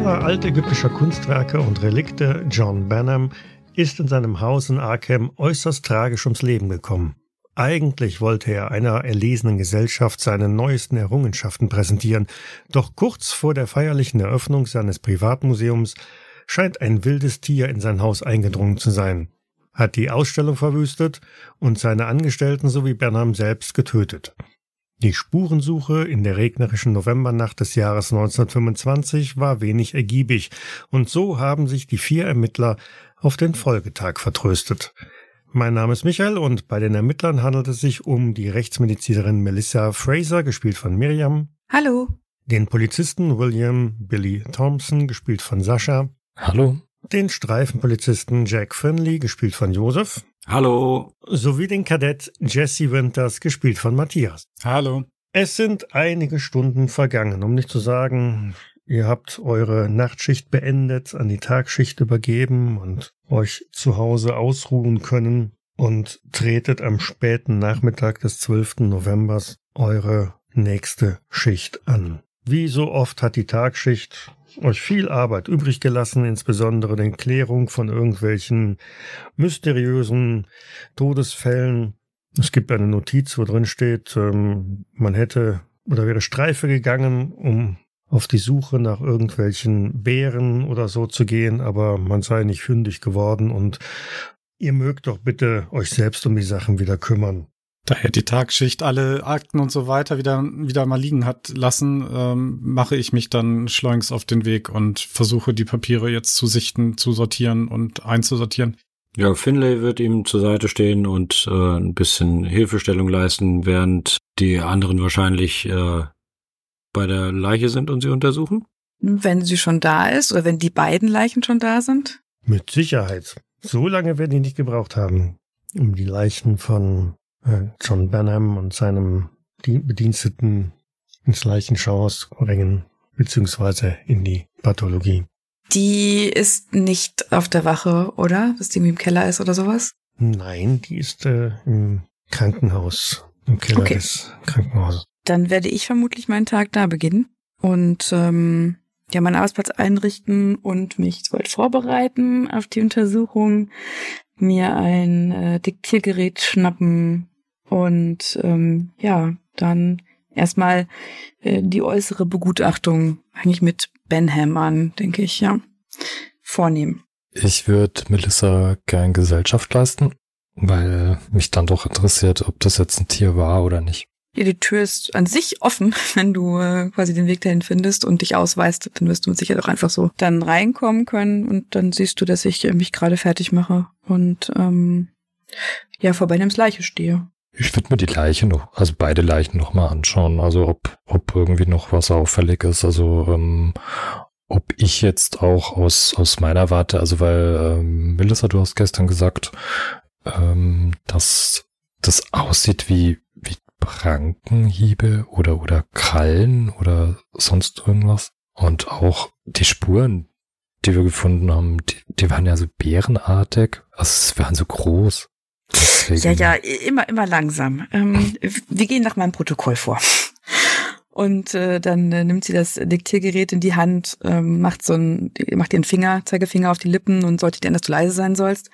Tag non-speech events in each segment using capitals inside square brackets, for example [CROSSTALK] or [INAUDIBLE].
Sammler altägyptischer Kunstwerke und Relikte John Benham ist in seinem Haus in Arkham äußerst tragisch ums Leben gekommen. Eigentlich wollte er einer erlesenen Gesellschaft seine neuesten Errungenschaften präsentieren, doch kurz vor der feierlichen Eröffnung seines Privatmuseums scheint ein wildes Tier in sein Haus eingedrungen zu sein, hat die Ausstellung verwüstet und seine Angestellten sowie Bernham selbst getötet. Die Spurensuche in der regnerischen Novembernacht des Jahres 1925 war wenig ergiebig, und so haben sich die vier Ermittler auf den Folgetag vertröstet. Mein Name ist Michael und bei den Ermittlern handelt es sich um die Rechtsmedizinerin Melissa Fraser, gespielt von Miriam. Hallo. Den Polizisten William Billy Thompson, gespielt von Sascha. Hallo. Den Streifenpolizisten Jack Finley, gespielt von Joseph. Hallo. Sowie den Kadett Jesse Winters, gespielt von Matthias. Hallo. Es sind einige Stunden vergangen, um nicht zu sagen, ihr habt eure Nachtschicht beendet, an die Tagschicht übergeben und euch zu Hause ausruhen können und tretet am späten Nachmittag des 12. Novembers eure nächste Schicht an. Wie so oft hat die Tagschicht euch viel Arbeit übrig gelassen, insbesondere den Klärung von irgendwelchen mysteriösen Todesfällen. Es gibt eine Notiz, wo drin steht, ähm, man hätte oder wäre Streife gegangen, um auf die Suche nach irgendwelchen Bären oder so zu gehen, aber man sei nicht fündig geworden und ihr mögt doch bitte euch selbst um die Sachen wieder kümmern. Da er die Tagschicht alle Akten und so weiter wieder, wieder mal liegen hat lassen, ähm, mache ich mich dann schleunigst auf den Weg und versuche die Papiere jetzt zu sichten, zu sortieren und einzusortieren. Ja, Finlay wird ihm zur Seite stehen und äh, ein bisschen Hilfestellung leisten, während die anderen wahrscheinlich äh, bei der Leiche sind und sie untersuchen. Wenn sie schon da ist oder wenn die beiden Leichen schon da sind? Mit Sicherheit. So lange werden die nicht gebraucht haben, um die Leichen von John Benham und seinem Bediensteten ins Leichenschauhaus bringen, beziehungsweise in die Pathologie. Die ist nicht auf der Wache, oder? Dass die im Keller ist oder sowas? Nein, die ist äh, im Krankenhaus, im Keller okay. des Krankenhauses. Dann werde ich vermutlich meinen Tag da beginnen und ähm, ja meinen Arbeitsplatz einrichten und mich soweit vorbereiten auf die Untersuchung, mir ein äh, Diktiergerät schnappen und ähm, ja, dann erstmal äh, die äußere Begutachtung eigentlich mit Benham an, denke ich, ja, vornehmen. Ich würde Melissa gern Gesellschaft leisten, weil mich dann doch interessiert, ob das jetzt ein Tier war oder nicht. Ja, die Tür ist an sich offen, [LAUGHS] wenn du äh, quasi den Weg dahin findest und dich ausweist, dann wirst du mit Sicherheit auch einfach so dann reinkommen können und dann siehst du, dass ich äh, mich gerade fertig mache und ähm, ja, vor Benhams Leiche stehe. Ich würde mir die Leiche noch, also beide Leichen noch mal anschauen. Also ob, ob irgendwie noch was auffällig ist. Also ähm, ob ich jetzt auch aus, aus meiner Warte, also weil ähm, Melissa, du hast gestern gesagt, ähm, dass das aussieht wie, wie Prankenhiebe oder, oder Krallen oder sonst irgendwas. Und auch die Spuren, die wir gefunden haben, die, die waren ja so bärenartig. Also es waren so groß. Deswegen. Ja, ja, immer, immer langsam. Ähm, wir gehen nach meinem Protokoll vor. Und äh, dann äh, nimmt sie das Diktiergerät in die Hand, ähm, macht so ein, macht ihren Finger, Zeigefinger auf die Lippen und sollte dir, dass du leise sein sollst.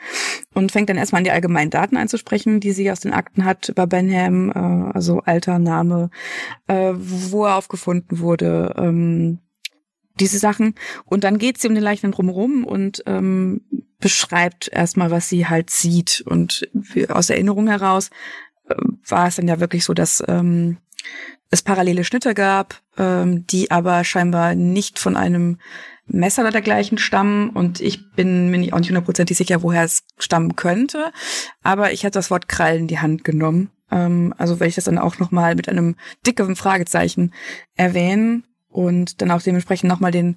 Und fängt dann erstmal an, die allgemeinen Daten einzusprechen, die sie aus den Akten hat über Benham, äh, also Alter, Name, äh, wo er aufgefunden wurde, ähm, diese Sachen. Und dann geht sie um den Leichen drumherum und ähm, beschreibt erstmal, was sie halt sieht. Und aus Erinnerung heraus äh, war es dann ja wirklich so, dass ähm, es parallele Schnitte gab, ähm, die aber scheinbar nicht von einem Messer oder dergleichen stammen. Und ich bin mir nicht, auch nicht hundertprozentig sicher, woher es stammen könnte. Aber ich hatte das Wort Krallen in die Hand genommen. Ähm, also werde ich das dann auch nochmal mit einem dickeren Fragezeichen erwähnen und dann auch dementsprechend nochmal den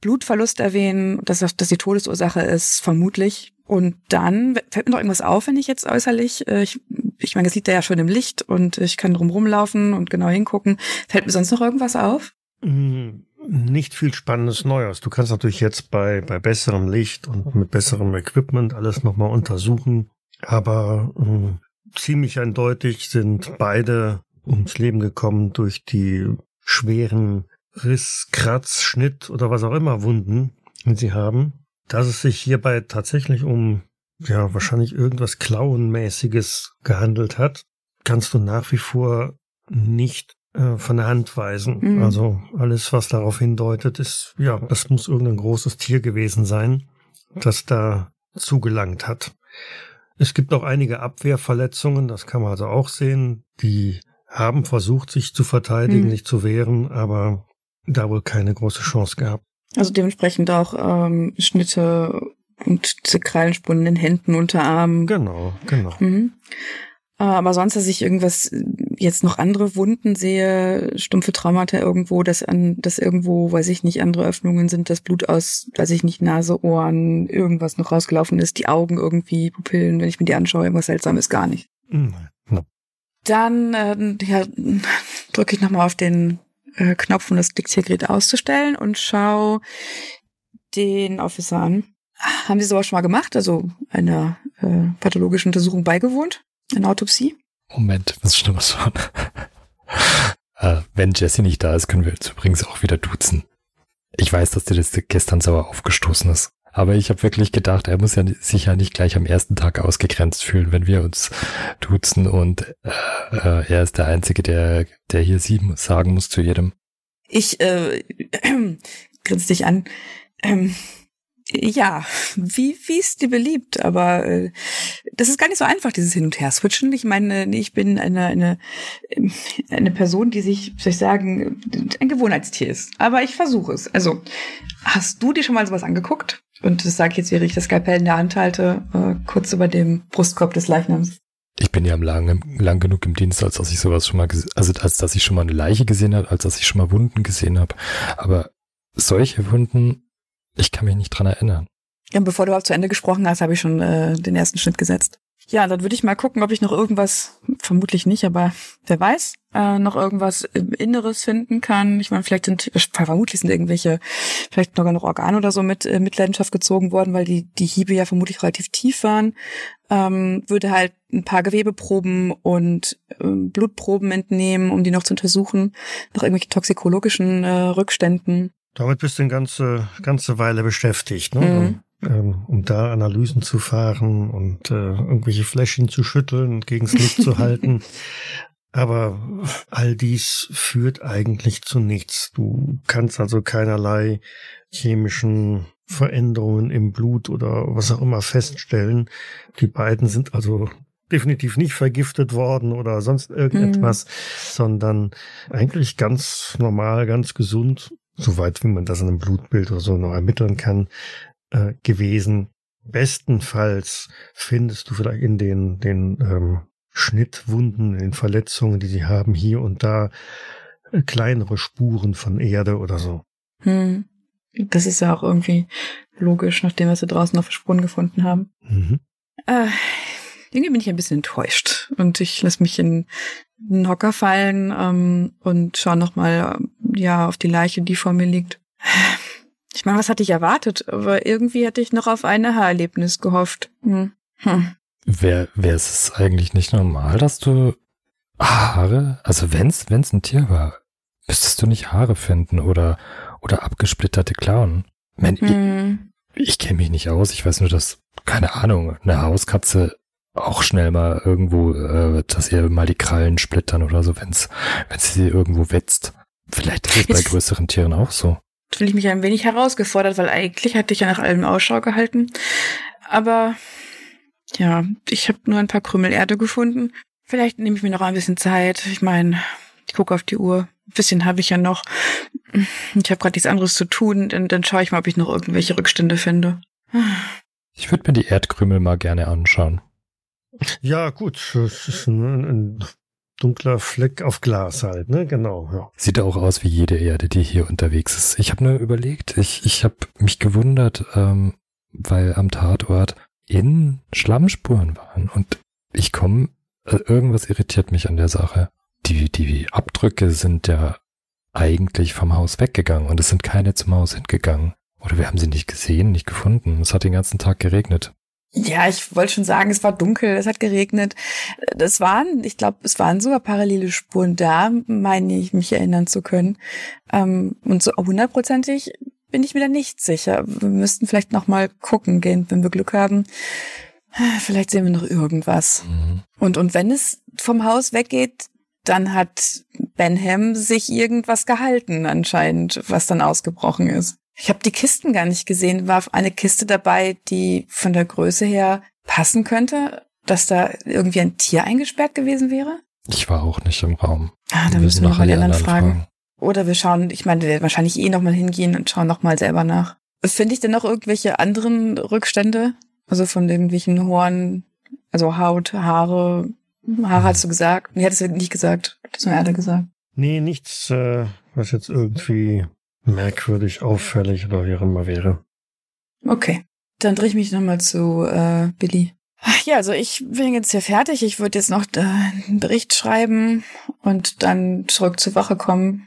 Blutverlust erwähnen, dass das die Todesursache ist, vermutlich. Und dann fällt mir noch irgendwas auf, wenn ich jetzt äußerlich, äh, ich, ich meine, es liegt da ja schon im Licht und ich kann drum rumlaufen und genau hingucken. Fällt mir sonst noch irgendwas auf? Hm, nicht viel Spannendes Neues. Du kannst natürlich jetzt bei, bei besserem Licht und mit besserem Equipment alles nochmal untersuchen. Aber mh, hm, ziemlich eindeutig sind beide ums Leben gekommen durch die schweren Riss, Kratz, Schnitt oder was auch immer Wunden sie haben, dass es sich hierbei tatsächlich um ja wahrscheinlich irgendwas Klauenmäßiges gehandelt hat, kannst du nach wie vor nicht äh, von der Hand weisen. Mhm. Also alles, was darauf hindeutet, ist, ja, das muss irgendein großes Tier gewesen sein, das da zugelangt hat. Es gibt auch einige Abwehrverletzungen, das kann man also auch sehen. Die haben versucht, sich zu verteidigen, mhm. sich zu wehren, aber da wohl keine große Chance gehabt. Also dementsprechend auch ähm, Schnitte und diese Krallenspuren in den Händen, Unterarmen. Genau, genau. Mhm. Äh, aber sonst, dass ich irgendwas jetzt noch andere Wunden sehe, stumpfe Traumata irgendwo, dass an, dass irgendwo, weiß ich nicht, andere Öffnungen sind, das Blut aus, weiß ich nicht, Nase, Ohren, irgendwas noch rausgelaufen ist, die Augen irgendwie, Pupillen, wenn ich mir die anschaue, irgendwas seltsames gar nicht. Mhm. No. Dann äh, ja, [LAUGHS] drücke ich nochmal auf den äh, Knopf, um das Diktiergerät auszustellen und schau den Officer an. Haben Sie sowas schon mal gemacht? Also einer äh, pathologischen Untersuchung beigewohnt? Eine Autopsie? Moment, was Schlimmes [LAUGHS] schon. äh, wenn Jesse nicht da ist, können wir jetzt übrigens auch wieder duzen. Ich weiß, dass dir das gestern sauer aufgestoßen ist. Aber ich habe wirklich gedacht, er muss ja sich ja nicht gleich am ersten Tag ausgegrenzt fühlen, wenn wir uns duzen und äh, äh, er ist der Einzige, der, der hier sieben sagen muss zu jedem. Ich äh, äh, [CLEARS THROAT] grinst dich an. Ähm, ja, wie, wie ist dir beliebt, aber äh, das ist gar nicht so einfach, dieses Hin- und Her-Switchen. Ich meine, ich bin eine, eine, eine Person, die sich, soll ich sagen, ein Gewohnheitstier ist. Aber ich versuche es. Also, hast du dir schon mal sowas angeguckt? Und das sage ich jetzt, während ich das Skalpell in der Hand halte, äh, kurz über dem Brustkorb des Leichnams. Ich bin ja lang, lang genug im Dienst, als dass ich sowas schon mal, also als dass ich schon mal eine Leiche gesehen habe, als dass ich schon mal Wunden gesehen habe. Aber solche Wunden ich kann mich nicht dran erinnern. Ja, bevor du auch zu Ende gesprochen hast, habe ich schon äh, den ersten Schnitt gesetzt. Ja, dann würde ich mal gucken, ob ich noch irgendwas, vermutlich nicht, aber wer weiß, äh, noch irgendwas Inneres finden kann. Ich meine, vielleicht sind, vermutlich sind irgendwelche, vielleicht noch Organe oder so mit äh, Mitleidenschaft gezogen worden, weil die, die Hiebe ja vermutlich relativ tief waren. Ähm, würde halt ein paar Gewebeproben und äh, Blutproben entnehmen, um die noch zu untersuchen, nach irgendwelchen toxikologischen äh, Rückständen. Damit bist du eine ganze, ganze Weile beschäftigt, ne? Mhm. Ähm, um da Analysen zu fahren und äh, irgendwelche Fläschchen zu schütteln und gegens Licht zu halten. [LAUGHS] Aber all dies führt eigentlich zu nichts. Du kannst also keinerlei chemischen Veränderungen im Blut oder was auch immer feststellen. Die beiden sind also definitiv nicht vergiftet worden oder sonst irgendetwas, mhm. sondern eigentlich ganz normal, ganz gesund soweit wie man das in einem Blutbild oder so noch ermitteln kann, äh, gewesen. Bestenfalls findest du vielleicht in den, den ähm, Schnittwunden, in den Verletzungen, die sie haben, hier und da äh, kleinere Spuren von Erde oder so. Hm. Das ist ja auch irgendwie logisch, nachdem wir sie draußen auf Spuren gefunden haben. Mhm. Äh, irgendwie bin ich ein bisschen enttäuscht und ich lasse mich in einen Hocker fallen ähm, und schaue nochmal ja, auf die Leiche, die vor mir liegt. Ich meine, was hatte ich erwartet? Aber irgendwie hätte ich noch auf ein Haarerlebnis gehofft. Hm. Hm. Wäre wär es eigentlich nicht normal, dass du Haare, also wenn's, wenn's ein Tier war, müsstest du nicht Haare finden oder, oder abgesplitterte Klauen? Man, hm. Ich, ich kenne mich nicht aus, ich weiß nur, dass, keine Ahnung, eine Hauskatze auch schnell mal irgendwo, äh, dass ihr mal die Krallen splittern oder so, wenn's, wenn sie irgendwo wetzt. Vielleicht ist es bei größeren Tieren auch so. Fühle ich mich ein wenig herausgefordert, weil eigentlich hatte ich ja nach allem Ausschau gehalten. Aber ja, ich habe nur ein paar Krümel Erde gefunden. Vielleicht nehme ich mir noch ein bisschen Zeit. Ich meine, ich gucke auf die Uhr. Ein bisschen habe ich ja noch. Ich habe gerade nichts anderes zu tun. Dann, dann schaue ich mal, ob ich noch irgendwelche Rückstände finde. Ich würde mir die Erdkrümel mal gerne anschauen. Ja, gut. Das ist ein, ein dunkler Fleck auf Glas halt, ne? Genau, ja. Sieht auch aus wie jede Erde, die hier unterwegs ist. Ich habe nur überlegt, ich, ich habe mich gewundert, ähm, weil am Tatort in Schlammspuren waren und ich komme, äh, irgendwas irritiert mich an der Sache. Die, die Abdrücke sind ja eigentlich vom Haus weggegangen und es sind keine zum Haus hingegangen. Oder wir haben sie nicht gesehen, nicht gefunden. Es hat den ganzen Tag geregnet. Ja, ich wollte schon sagen, es war dunkel, es hat geregnet. Das waren, ich glaube, es waren sogar parallele Spuren da, meine ich, mich erinnern zu können. Ähm, und so hundertprozentig bin ich mir da nicht sicher. Wir müssten vielleicht noch mal gucken gehen, wenn wir Glück haben. Vielleicht sehen wir noch irgendwas. Mhm. Und, und wenn es vom Haus weggeht, dann hat Benham sich irgendwas gehalten anscheinend, was dann ausgebrochen ist. Ich habe die Kisten gar nicht gesehen. War eine Kiste dabei, die von der Größe her passen könnte, dass da irgendwie ein Tier eingesperrt gewesen wäre? Ich war auch nicht im Raum. Ah, dann wir müssen wir mal die anderen fragen. fragen. Oder wir schauen, ich meine, wir werden wahrscheinlich eh nochmal hingehen und schauen nochmal selber nach. Finde ich denn noch irgendwelche anderen Rückstände? Also von irgendwelchen Horn, also Haut, Haare. Haare hast du gesagt? Nee, hattest du nicht gesagt. Das nur Erde gesagt. Nee, nichts, äh, was jetzt irgendwie merkwürdig, auffällig oder wie auch immer wäre. Okay. Dann drehe ich mich nochmal zu äh, Billy. Ja, also ich bin jetzt hier fertig. Ich würde jetzt noch äh, einen Bericht schreiben und dann zurück zur Wache kommen.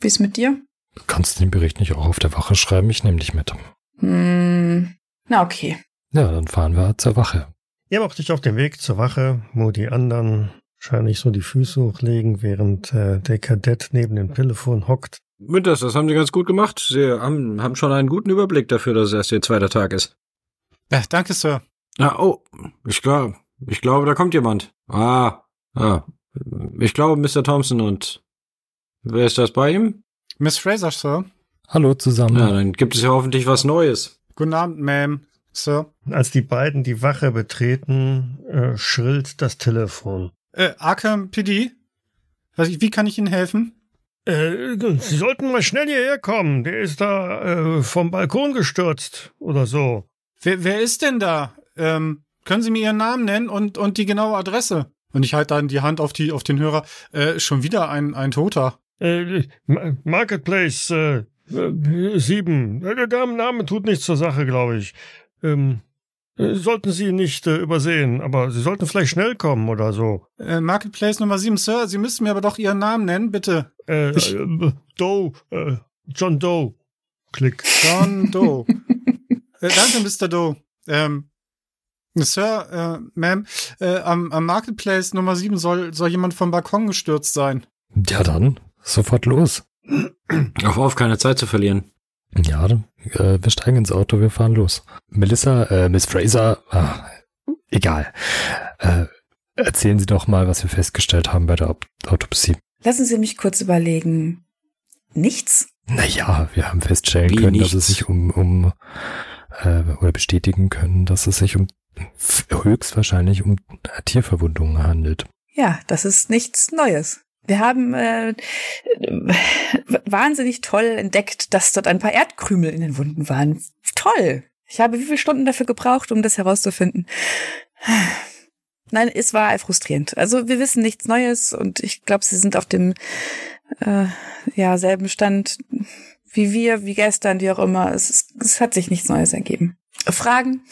Wie ist mit dir? Du kannst den Bericht nicht auch auf der Wache schreiben. Ich nehme dich mit. Hm, na okay. Ja, dann fahren wir zur Wache. Ihr macht euch auf den Weg zur Wache, wo die anderen wahrscheinlich so die Füße hochlegen, während äh, der Kadett neben dem Telefon hockt Winters, das haben Sie ganz gut gemacht. Sie haben, haben schon einen guten Überblick dafür, dass es erst Ihr zweiter Tag ist. Ja, danke, Sir. Ah, oh, ich glaube, ich glaube, da kommt jemand. Ah, ah, ich glaube, Mr. Thompson und wer ist das bei ihm? Miss Fraser, Sir. Hallo zusammen. Ja, dann gibt es ja hoffentlich was Neues. Guten Abend, Ma'am, Sir. Als die beiden die Wache betreten, äh, schrillt das Telefon. Äh, Arkham PD? Wie kann ich Ihnen helfen? Äh, Sie sollten mal schnell hierher kommen. Der ist da äh, vom Balkon gestürzt oder so. Wer, wer ist denn da? Ähm, können Sie mir Ihren Namen nennen und, und die genaue Adresse? Und ich halte dann die Hand auf, die, auf den Hörer. Äh, schon wieder ein, ein Toter. Äh, Marketplace äh, äh, 7. Der Name tut nichts zur Sache, glaube ich. Ähm, äh, sollten Sie nicht äh, übersehen, aber Sie sollten vielleicht schnell kommen oder so. Äh, Marketplace Nummer 7, Sir, Sie müssten mir aber doch Ihren Namen nennen, bitte. Äh, ich äh, Doe, äh, John Doe. Klick. John [LAUGHS] Doe. äh, danke, Mr. Doe. Ähm, Sir, äh, Ma'am, äh, am, am Marketplace Nummer 7 soll, soll jemand vom Balkon gestürzt sein. Ja dann, sofort los. Auf auf, keine Zeit zu verlieren. Ja, äh, wir steigen ins Auto, wir fahren los. Melissa, äh, Miss Fraser, ah, egal. Äh, erzählen Sie doch mal, was wir festgestellt haben bei der Autopsie. Lassen Sie mich kurz überlegen. Nichts? Naja, wir haben feststellen Wie können, nichts? dass es sich um, um äh, oder bestätigen können, dass es sich um höchstwahrscheinlich um Tierverwundungen handelt. Ja, das ist nichts Neues. Wir haben äh, wahnsinnig toll entdeckt, dass dort ein paar Erdkrümel in den Wunden waren. Toll. Ich habe wie viele Stunden dafür gebraucht, um das herauszufinden. Nein, es war frustrierend. Also wir wissen nichts Neues und ich glaube, sie sind auf dem äh, ja selben Stand wie wir, wie gestern, wie auch immer. Es, es hat sich nichts Neues ergeben. Fragen?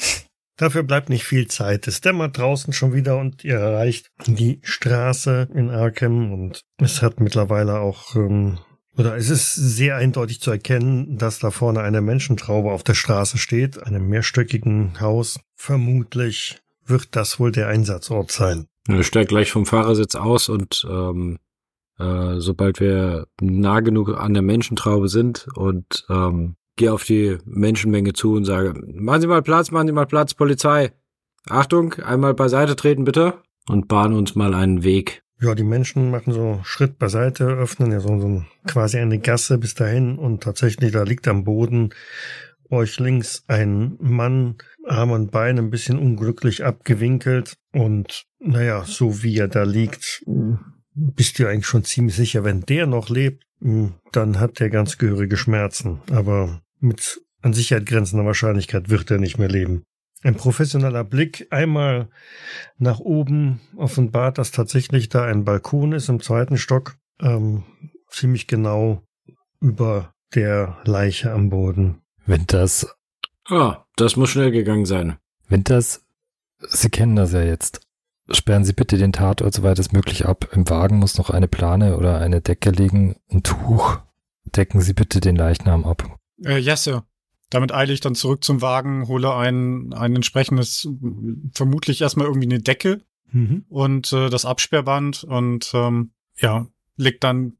Dafür bleibt nicht viel Zeit. Es dämmert draußen schon wieder und ihr erreicht die Straße in Arkham und es hat mittlerweile auch, ähm, oder es ist sehr eindeutig zu erkennen, dass da vorne eine Menschentraube auf der Straße steht, einem mehrstöckigen Haus. Vermutlich wird das wohl der Einsatzort sein. Ich steige gleich vom Fahrersitz aus und ähm, äh, sobald wir nah genug an der Menschentraube sind und ähm, gehe auf die Menschenmenge zu und sage, machen Sie mal Platz, machen Sie mal Platz, Polizei. Achtung, einmal beiseite treten bitte und bahnen uns mal einen Weg. Ja, die Menschen machen so Schritt beiseite, öffnen ja so, so quasi eine Gasse bis dahin und tatsächlich, da liegt am Boden euch links ein Mann, Arm und Bein ein bisschen unglücklich abgewinkelt und naja, so wie er da liegt, bist du eigentlich schon ziemlich sicher, wenn der noch lebt, dann hat der ganz gehörige Schmerzen. Aber mit an Sicherheit grenzender Wahrscheinlichkeit wird er nicht mehr leben. Ein professioneller Blick einmal nach oben offenbart, dass tatsächlich da ein Balkon ist im zweiten Stock, ähm, ziemlich genau über der Leiche am Boden. Wenn das. Ah, das muss schnell gegangen sein. Wenn das. Sie kennen das ja jetzt. Sperren Sie bitte den Tatort soweit es möglich ab. Im Wagen muss noch eine Plane oder eine Decke liegen. Ein Tuch. Decken Sie bitte den Leichnam ab. Äh, ja, Sir. Damit eile ich dann zurück zum Wagen, hole ein, ein entsprechendes, vermutlich erstmal irgendwie eine Decke Mhm. und äh, das Absperrband und ähm, ja, leg dann,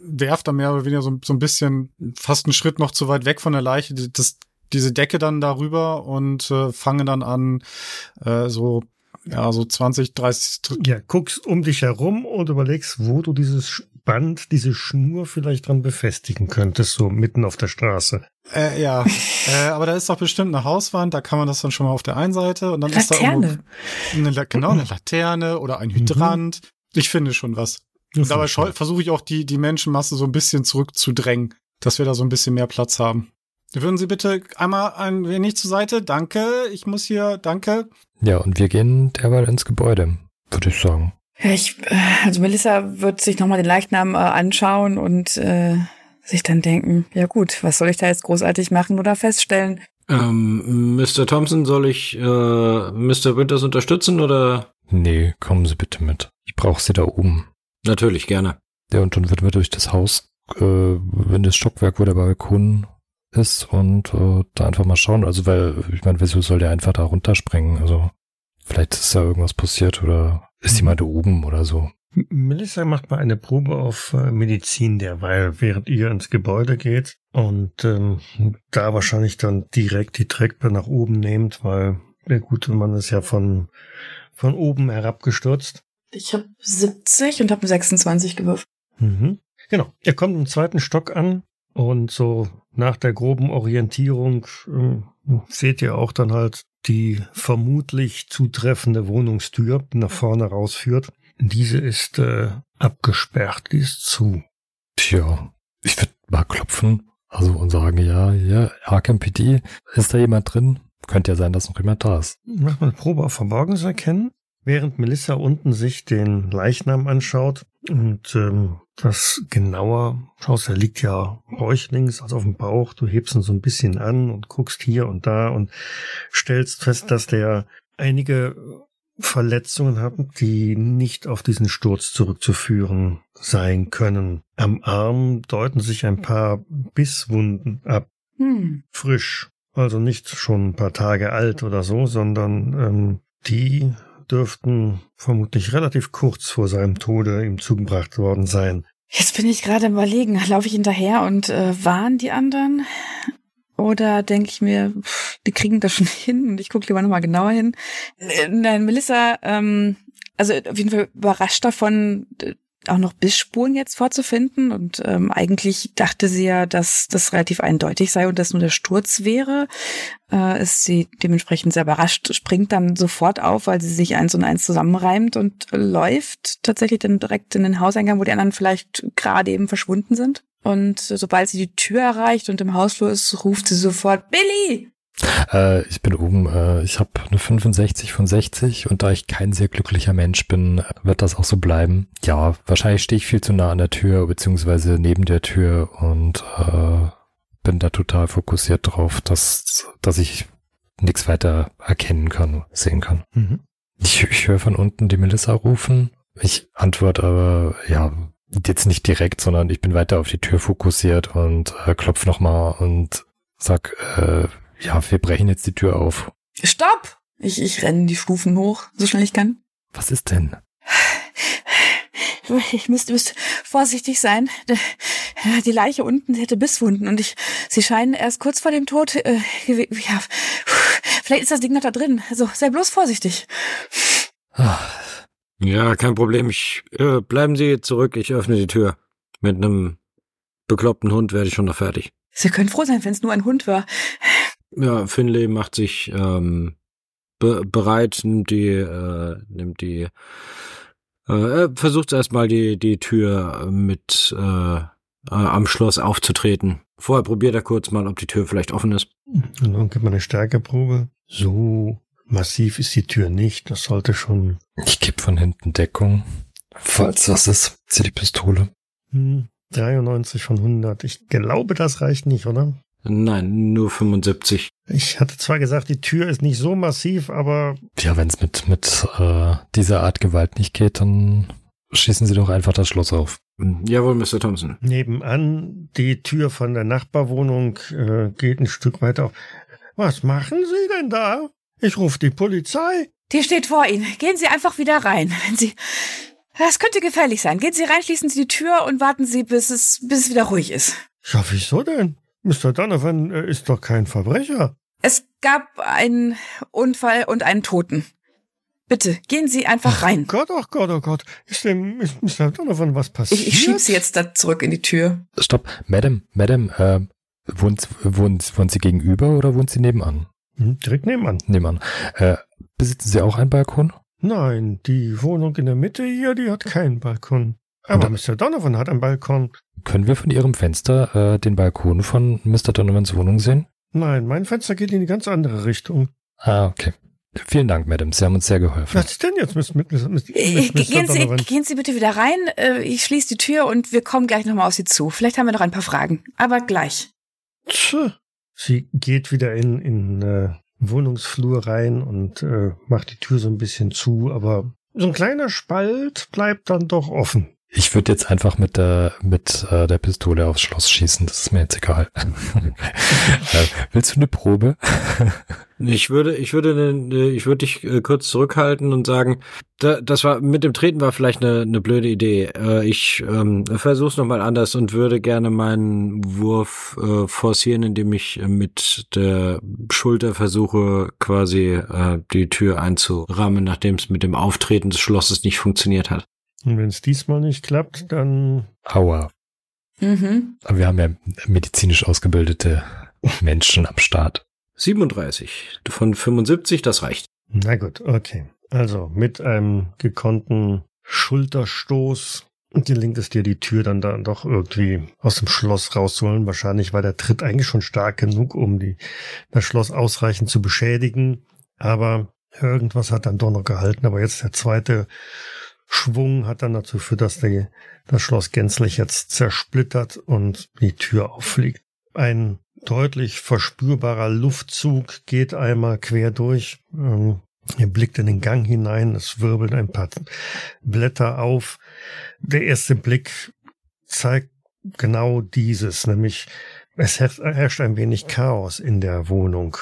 werft dann mehr oder weniger so, so ein bisschen fast einen Schritt noch zu weit weg von der Leiche, die- das, diese Decke dann darüber und äh, fange dann an, äh, so, ja, so 20, 30, Tr- Ja, guckst um dich herum und überlegst, wo du dieses Band, diese Schnur vielleicht dran befestigen könntest, so mitten auf der Straße. äh, ja, [LAUGHS] äh, aber da ist doch bestimmt eine Hauswand, da kann man das dann schon mal auf der einen Seite und dann ist da irgendwo Laterne. eine, genau, eine Laterne oder ein Hydrant. Ich finde schon was. Und dabei versuche ich auch die, die Menschenmasse so ein bisschen zurückzudrängen, dass wir da so ein bisschen mehr Platz haben. Würden Sie bitte einmal ein wenig zur Seite? Danke. Ich muss hier, danke. Ja, und wir gehen derweil ins Gebäude, würde ich sagen. Ich, äh, also Melissa wird sich nochmal den Leichnam äh, anschauen und äh, sich dann denken, ja gut, was soll ich da jetzt großartig machen oder feststellen? Ähm, Mr. Thompson, soll ich äh, Mr. Winters unterstützen oder? Nee, kommen Sie bitte mit. Ich brauche Sie da oben. Natürlich, gerne. Ja, und dann würden wir durch das Haus, äh, in das Stockwerk, wo der Balkon ist und äh, da einfach mal schauen. Also, weil, ich meine, wieso soll der einfach da runterspringen? Also, vielleicht ist da irgendwas passiert oder ist jemand da oben oder so. Melissa macht mal eine Probe auf äh, Medizin derweil, während ihr ins Gebäude geht und ähm, da wahrscheinlich dann direkt die Treppe nach oben nehmt, weil der gute Mann ist ja von, von oben herabgestürzt. Ich habe 70 und habe 26 gewürfelt. Mhm. Genau. Ihr kommt im zweiten Stock an und so nach der groben Orientierung ähm, seht ihr auch dann halt die vermutlich zutreffende Wohnungstür nach vorne rausführt. Diese ist äh, abgesperrt, die ist zu. Tja, ich würde mal klopfen. Also und sagen, ja, ja, Arkham PD, ist da jemand drin? Könnte ja sein, dass noch jemand da ist. Mach mal eine Probe auf Verborgenes erkennen, während Melissa unten sich den Leichnam anschaut und ähm, das genauer schaust, er liegt ja räuchlings, also auf dem Bauch, du hebst ihn so ein bisschen an und guckst hier und da und stellst fest, dass der einige Verletzungen hat, die nicht auf diesen Sturz zurückzuführen sein können. Am Arm deuten sich ein paar Bisswunden ab Hm. frisch, also nicht schon ein paar Tage alt oder so, sondern ähm, die dürften vermutlich relativ kurz vor seinem Tode ihm zugebracht worden sein. Jetzt bin ich gerade im Überlegen, laufe ich hinterher und äh, warnen die anderen? Oder denke ich mir, pff, die kriegen das schon [LAUGHS] hin und ich gucke lieber nochmal genauer hin. Nein, Melissa, ähm, also auf jeden Fall überrascht davon, auch noch Bissspuren jetzt vorzufinden. Und ähm, eigentlich dachte sie ja, dass das relativ eindeutig sei und dass nur der Sturz wäre. Äh, ist sie dementsprechend sehr überrascht, springt dann sofort auf, weil sie sich eins und eins zusammenreimt und läuft tatsächlich dann direkt in den Hauseingang, wo die anderen vielleicht gerade eben verschwunden sind. Und sobald sie die Tür erreicht und im Hausflur ist, ruft sie sofort Billy! Äh, ich bin oben, äh, ich habe eine 65 von 60 und da ich kein sehr glücklicher Mensch bin, wird das auch so bleiben. Ja, wahrscheinlich stehe ich viel zu nah an der Tür, beziehungsweise neben der Tür und äh, bin da total fokussiert drauf, dass, dass ich nichts weiter erkennen kann, sehen kann. Mhm. Ich, ich höre von unten die Melissa rufen. Ich antworte aber, ja, jetzt nicht direkt, sondern ich bin weiter auf die Tür fokussiert und äh, klopf nochmal und sag, äh, ja, wir brechen jetzt die Tür auf. Stopp! Ich, ich renne die Stufen hoch, so schnell ich kann. Was ist denn? Ich müsste, müsste vorsichtig sein. Die Leiche unten sie hätte Bisswunden und ich, sie scheinen erst kurz vor dem Tod, äh, ja, vielleicht ist das Ding noch da drin. Also sei bloß vorsichtig. Ja, kein Problem. Ich äh, bleiben Sie zurück. Ich öffne die Tür. Mit einem bekloppten Hund werde ich schon noch fertig. Sie können froh sein, wenn es nur ein Hund war. Ja, Finlay macht sich ähm, be bereit, nimmt die, äh, nimmt die, äh, er versucht erstmal die die Tür mit äh, äh, am Schloss aufzutreten. Vorher probiert er kurz mal, ob die Tür vielleicht offen ist. Und dann gibt man eine Stärkeprobe. So massiv ist die Tür nicht. Das sollte schon ich gebe von hinten Deckung. Falls das ist, zieh die Pistole. hm, 93 von 100. Ich glaube, das reicht nicht, oder? Nein, nur 75. Ich hatte zwar gesagt, die Tür ist nicht so massiv, aber Ja, wenn es mit, mit äh, dieser Art Gewalt nicht geht, dann schießen Sie doch einfach das Schloss auf. Jawohl, Mr. Thompson. Nebenan die Tür von der Nachbarwohnung äh, geht ein Stück weiter auf. Was machen Sie denn da? Ich rufe die Polizei. Die steht vor Ihnen. Gehen Sie einfach wieder rein. Wenn Sie. Das könnte gefährlich sein. Gehen Sie rein, schließen Sie die Tür und warten Sie, bis es, bis es wieder ruhig ist. Ja, wieso denn? Mr. Donovan äh, ist doch kein Verbrecher. Es gab einen Unfall und einen Toten. Bitte, gehen Sie einfach rein. Oh Gott, oh Gott, oh Gott. Ist dem ist Mr. Donovan was passiert? Ich, ich schieb Sie jetzt da zurück in die Tür. Stopp, Madam, Madam, äh, wohnt, wohnt, wohnt Sie gegenüber oder wohnt Sie nebenan? Hm, direkt nebenan. Nebenan. Äh, besitzen Sie auch einen Balkon? Nein, die Wohnung in der Mitte hier, die hat keinen Balkon. Aber Mr. Donovan hat einen Balkon. Können wir von Ihrem Fenster äh, den Balkon von Mr. Donovans Wohnung sehen? Nein, mein Fenster geht in die ganz andere Richtung. Ah, okay. Vielen Dank, Madam. Sie haben uns sehr geholfen. Was ist denn jetzt mit, mit, mit, mit Äh, Mr. Gehen Sie, gehen Sie bitte wieder rein. Äh, Ich schließe die Tür und wir kommen gleich nochmal auf Sie zu. Vielleicht haben wir noch ein paar Fragen. Aber gleich. Sie geht wieder in, in äh, Wohnungsflur rein und äh, macht die Tür so ein bisschen zu, aber so ein kleiner Spalt bleibt dann doch offen. Ich würde jetzt einfach mit der mit äh, der Pistole aufs Schloss schießen. Das ist mir jetzt egal. [LAUGHS] äh, willst du eine Probe? Ich würde, ich würde, ich würde dich äh, kurz zurückhalten und sagen, da, das war mit dem Treten war vielleicht eine, eine blöde Idee. Äh, ich ähm, versuch's noch mal anders und würde gerne meinen Wurf äh, forcieren, indem ich mit der Schulter versuche, quasi äh, die Tür einzurammen, nachdem es mit dem Auftreten des Schlosses nicht funktioniert hat. Und wenn es diesmal nicht klappt, dann Aua. Mhm. Aber wir haben ja medizinisch ausgebildete Menschen am Start. 37 von 75, das reicht. Na gut, okay. Also mit einem gekonnten Schulterstoß gelingt es dir, die Tür dann da doch irgendwie aus dem Schloss rauszuholen. Wahrscheinlich war der Tritt eigentlich schon stark genug, um die, das Schloss ausreichend zu beschädigen. Aber irgendwas hat dann doch noch gehalten. Aber jetzt der zweite Schwung hat dann dazu geführt, dass die, das Schloss gänzlich jetzt zersplittert und die Tür auffliegt. Ein deutlich verspürbarer Luftzug geht einmal quer durch. Ähm, Ihr blickt in den Gang hinein, es wirbeln ein paar Blätter auf. Der erste Blick zeigt genau dieses, nämlich es herrscht ein wenig Chaos in der Wohnung.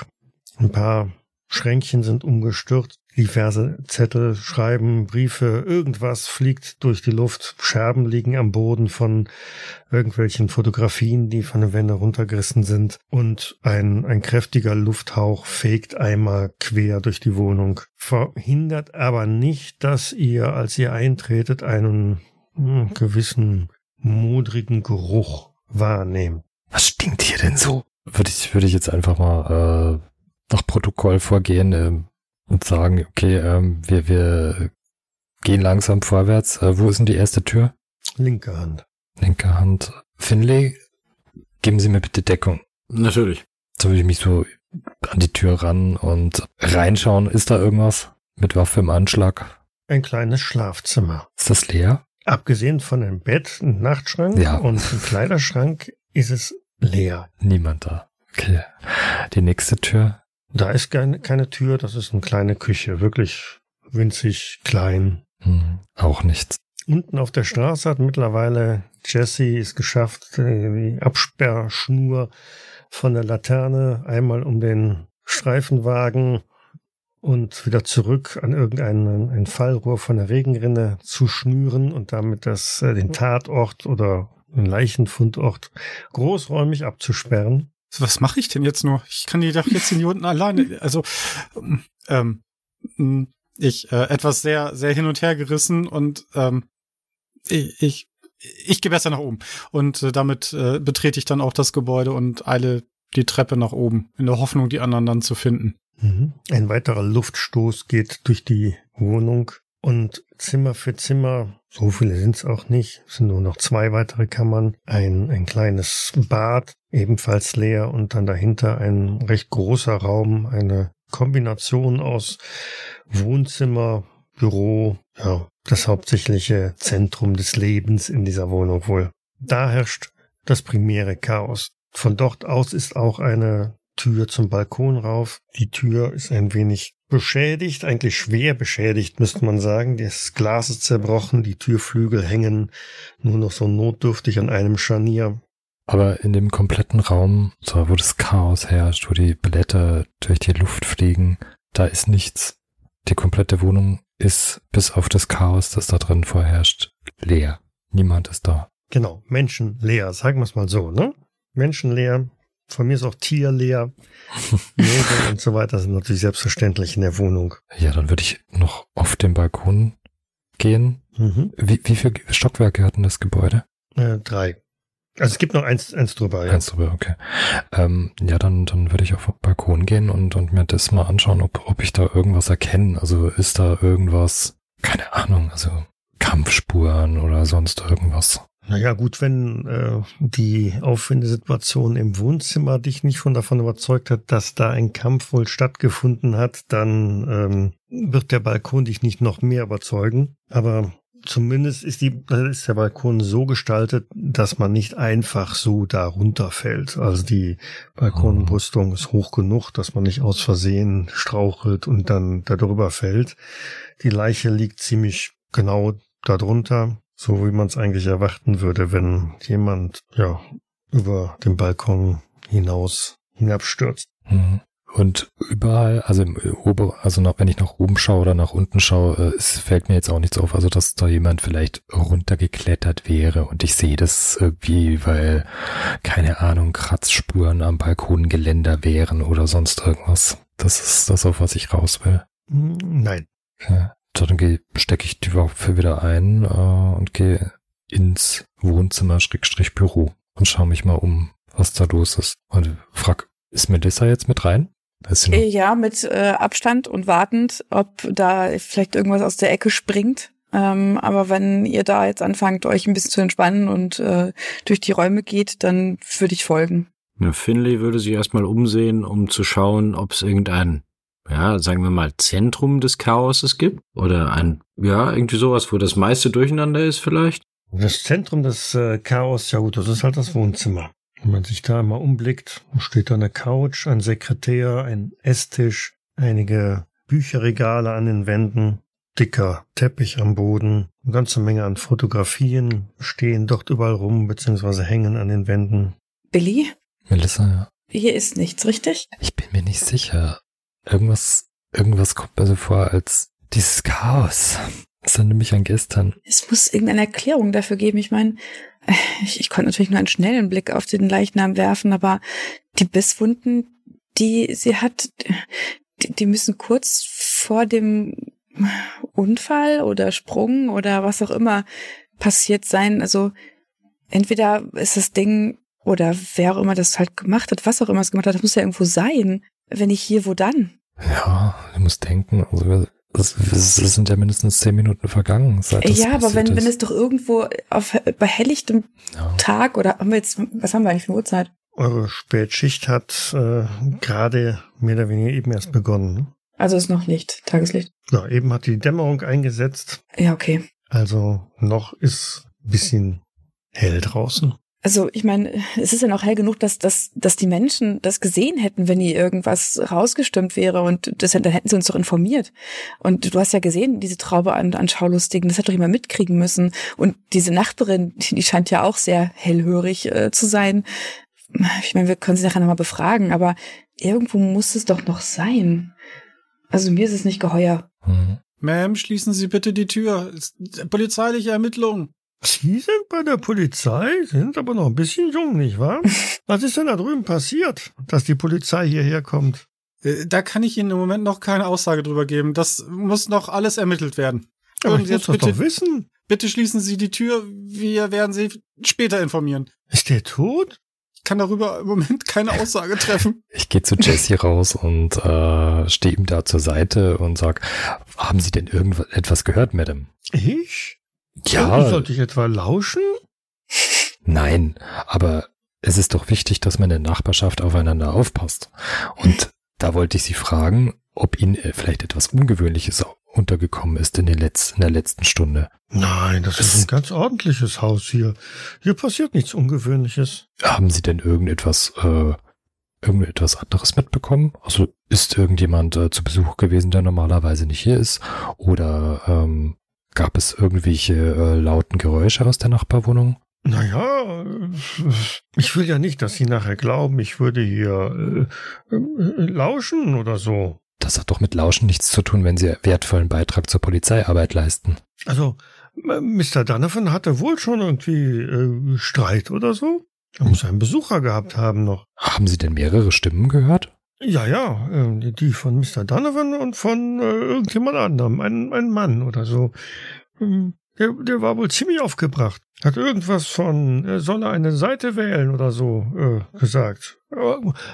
Ein paar Schränkchen sind umgestürzt, diverse Zettel, Schreiben, Briefe, irgendwas fliegt durch die Luft, Scherben liegen am Boden von irgendwelchen Fotografien, die von den Wänden runtergerissen sind und ein, ein kräftiger Lufthauch fegt einmal quer durch die Wohnung, verhindert aber nicht, dass ihr, als ihr eintretet, einen hm, gewissen modrigen Geruch wahrnehmt. Was stinkt hier denn so? Würde ich, würde ich jetzt einfach mal äh, nach Protokoll vorgehen ähm, und sagen, okay, ähm, wir, wir gehen langsam vorwärts. Äh, wo ist denn die erste Tür? Linke Hand. Linke Hand. Finlay, geben Sie mir bitte Deckung. Natürlich. So würde ich mich so an die Tür ran und reinschauen. Ist da irgendwas mit Waffe im Anschlag? Ein kleines Schlafzimmer. Ist das leer? Abgesehen von einem Bett, einem Nachtschrank Ja. und einem Kleiderschrank ist es leer. Niemand da. Okay. Die nächste Tür. Da ist keine, keine Tür, das ist eine kleine Küche, wirklich winzig klein. Hm, auch nichts. Unten auf der Straße hat mittlerweile Jesse es geschafft, die Absperrschnur von der Laterne einmal um den Streifenwagen und wieder zurück an irgendein ein Fallrohr von der Regenrinne zu schnüren und damit das, äh, den Tatort oder den Leichenfundort großräumig abzusperren. Was mache ich denn jetzt nur? Ich kann die doch jetzt hier unten alleine. Also, ähm, mh, ich äh, etwas sehr, sehr hin und her gerissen und ähm, ich, ich, ich gehe besser nach oben. Und äh, damit äh, betrete ich dann auch das Gebäude und eile die Treppe nach oben, in der Hoffnung, die anderen dann zu finden. Mhm. Ein weiterer Luftstoß geht durch die Wohnung und Zimmer für Zimmer, so viele sind es auch nicht, es sind nur noch zwei weitere Kammern, ein, ein kleines Bad, ebenfalls leer und dann dahinter ein recht großer Raum, eine Kombination aus Wohnzimmer, Büro, ja, das hauptsächliche Zentrum des Lebens in dieser Wohnung wohl. Da herrscht das primäre Chaos. Von dort aus ist auch eine Tür zum Balkon rauf. Die Tür ist ein wenig beschädigt, eigentlich schwer beschädigt, müsste man sagen. Das Glas ist zerbrochen, die Türflügel hängen nur noch so notdürftig an einem Scharnier. Aber in dem kompletten Raum, so wo das Chaos herrscht, wo die Blätter durch die Luft fliegen, da ist nichts. Die komplette Wohnung ist bis auf das Chaos, das da drin vorherrscht, leer. Niemand ist da. Genau, menschenleer, sagen wir es mal so, ne? Menschenleer, von mir ist auch tierleer. Möbel und so weiter sind natürlich selbstverständlich in der Wohnung. Ja, dann würde ich noch auf den Balkon gehen. Mhm. Wie, wie viele Stockwerke hat denn das Gebäude? Äh, drei. Also es gibt noch eins, eins drüber, ja. Eins drüber, okay. Ähm, ja, dann, dann würde ich auf den Balkon gehen und, und mir das mal anschauen, ob, ob ich da irgendwas erkenne. Also ist da irgendwas, keine Ahnung, also Kampfspuren oder sonst irgendwas. Naja, gut, wenn äh, die Aufwindesituation im Wohnzimmer dich nicht von davon überzeugt hat, dass da ein Kampf wohl stattgefunden hat, dann ähm, wird der Balkon dich nicht noch mehr überzeugen. Aber zumindest ist, die, ist der Balkon so gestaltet, dass man nicht einfach so da runterfällt. Also die Balkonbrüstung ist hoch genug, dass man nicht aus Versehen strauchelt und dann darüber fällt. Die Leiche liegt ziemlich genau darunter so wie man es eigentlich erwarten würde, wenn jemand ja über den Balkon hinaus hinabstürzt. Mhm. Und überall, also im Ober, also noch, wenn ich nach oben schaue oder nach unten schaue, äh, es fällt mir jetzt auch nichts auf, also dass da jemand vielleicht runtergeklettert wäre und ich sehe das irgendwie, weil, keine Ahnung, Kratzspuren am Balkongeländer wären oder sonst irgendwas. Das ist das, auf was ich raus will. Hm, Nein. Okay. So, dann stecke ich die Waffe wieder ein äh, und gehe ins Wohnzimmer Schrägstrich Büro und schaue mich mal um, was da los ist. Und frag, ist Melissa jetzt mit rein? Äh, ja, mit äh, Abstand und wartend, ob da vielleicht irgendwas aus der Ecke springt. Ähm, aber wenn ihr da jetzt anfangt, euch ein bisschen zu entspannen und äh, durch die Räume geht, dann würde ich folgen. Ja, Finley würde sich erstmal umsehen, um zu schauen, ob es irgendein ja, sagen wir mal, Zentrum des Chaoses gibt? Oder ein, ja, irgendwie sowas, wo das meiste durcheinander ist vielleicht? Das Zentrum des äh, Chaos, ja gut, das ist halt das Wohnzimmer. Wenn man sich da mal umblickt, steht da eine Couch, ein Sekretär, ein Esstisch, einige Bücherregale an den Wänden, dicker Teppich am Boden, eine ganze Menge an Fotografien stehen dort überall rum, beziehungsweise hängen an den Wänden. Billy? Melissa, ja. Hier ist nichts, richtig? Ich bin mir nicht sicher. Irgendwas, irgendwas kommt mir so vor als dieses Chaos. Das erinnert mich an gestern. Es muss irgendeine Erklärung dafür geben. Ich meine, ich, ich konnte natürlich nur einen schnellen Blick auf den Leichnam werfen, aber die Bisswunden, die sie hat, die, die müssen kurz vor dem Unfall oder Sprung oder was auch immer passiert sein. Also entweder ist das Ding oder wer auch immer das halt gemacht hat, was auch immer es gemacht hat, das muss ja irgendwo sein. Wenn nicht hier, wo dann? Ja, du musst denken, also es, es sind ja mindestens zehn Minuten vergangen. Seit das ja, aber wenn, ist. wenn es doch irgendwo auf, bei helllichtem ja. Tag oder haben wir jetzt, was haben wir eigentlich für eine Uhrzeit? Eure Spätschicht hat äh, gerade mehr oder weniger eben erst begonnen. Ne? Also ist noch Licht, Tageslicht. Ja, eben hat die Dämmerung eingesetzt. Ja, okay. Also noch ist ein bisschen hell draußen. Also ich meine, es ist ja noch hell genug, dass, dass, dass die Menschen das gesehen hätten, wenn hier irgendwas rausgestimmt wäre und das, dann hätten sie uns doch informiert. Und du hast ja gesehen, diese Traube an, an Schaulustigen, das hat doch jemand mitkriegen müssen. Und diese Nachbarin, die scheint ja auch sehr hellhörig äh, zu sein. Ich meine, wir können sie nachher nochmal befragen, aber irgendwo muss es doch noch sein. Also mir ist es nicht geheuer. Mhm. Ma'am, schließen Sie bitte die Tür. Polizeiliche Ermittlungen. Sie sind bei der Polizei, sind aber noch ein bisschen jung, nicht wahr? [LAUGHS] Was ist denn da drüben passiert, dass die Polizei hierher kommt? Äh, Da kann ich Ihnen im Moment noch keine Aussage drüber geben. Das muss noch alles ermittelt werden. Aber Würden ich Sie muss jetzt das bitte, doch wissen. bitte schließen Sie die Tür. Wir werden Sie später informieren. Ist der tot? Ich kann darüber im Moment keine Aussage treffen. [LAUGHS] Ich gehe zu Jesse raus und äh, stehe ihm da zur Seite und sag, haben Sie denn irgendetwas gehört, Madame? Ich? Ja, Sollte ich etwa lauschen? nein, aber es ist doch wichtig, dass man in der Nachbarschaft aufeinander aufpasst. Und da wollte ich Sie fragen, ob Ihnen äh, vielleicht etwas Ungewöhnliches untergekommen ist in, Letz-, in der letzten Stunde. Nein, das ist Es- ein ganz ordentliches Haus hier. Hier passiert nichts Ungewöhnliches. Haben Sie denn irgendetwas äh, irgendetwas anderes mitbekommen? Also ist irgendjemand äh, zu Besuch gewesen, der normalerweise nicht hier ist? Oder ähm, gab es irgendwelche äh, lauten Geräusche aus der Nachbarwohnung? Naja, ich will ja nicht, dass Sie nachher glauben, ich würde hier äh, äh, lauschen oder so. Das hat doch mit Lauschen nichts zu tun, wenn Sie wertvollen Beitrag zur Polizeiarbeit leisten. Also, Mr. Donovan hatte wohl schon irgendwie äh, Streit oder so. Er muss einen Besucher gehabt haben noch. Haben Sie denn mehrere Stimmen gehört? Ja, ja, äh, die von Mr. Donovan und von äh, irgendjemand anderem, ein, ein Mann oder so. Ähm, der, der war wohl ziemlich aufgebracht. Hat irgendwas von, er solle eine Seite wählen oder so äh, gesagt.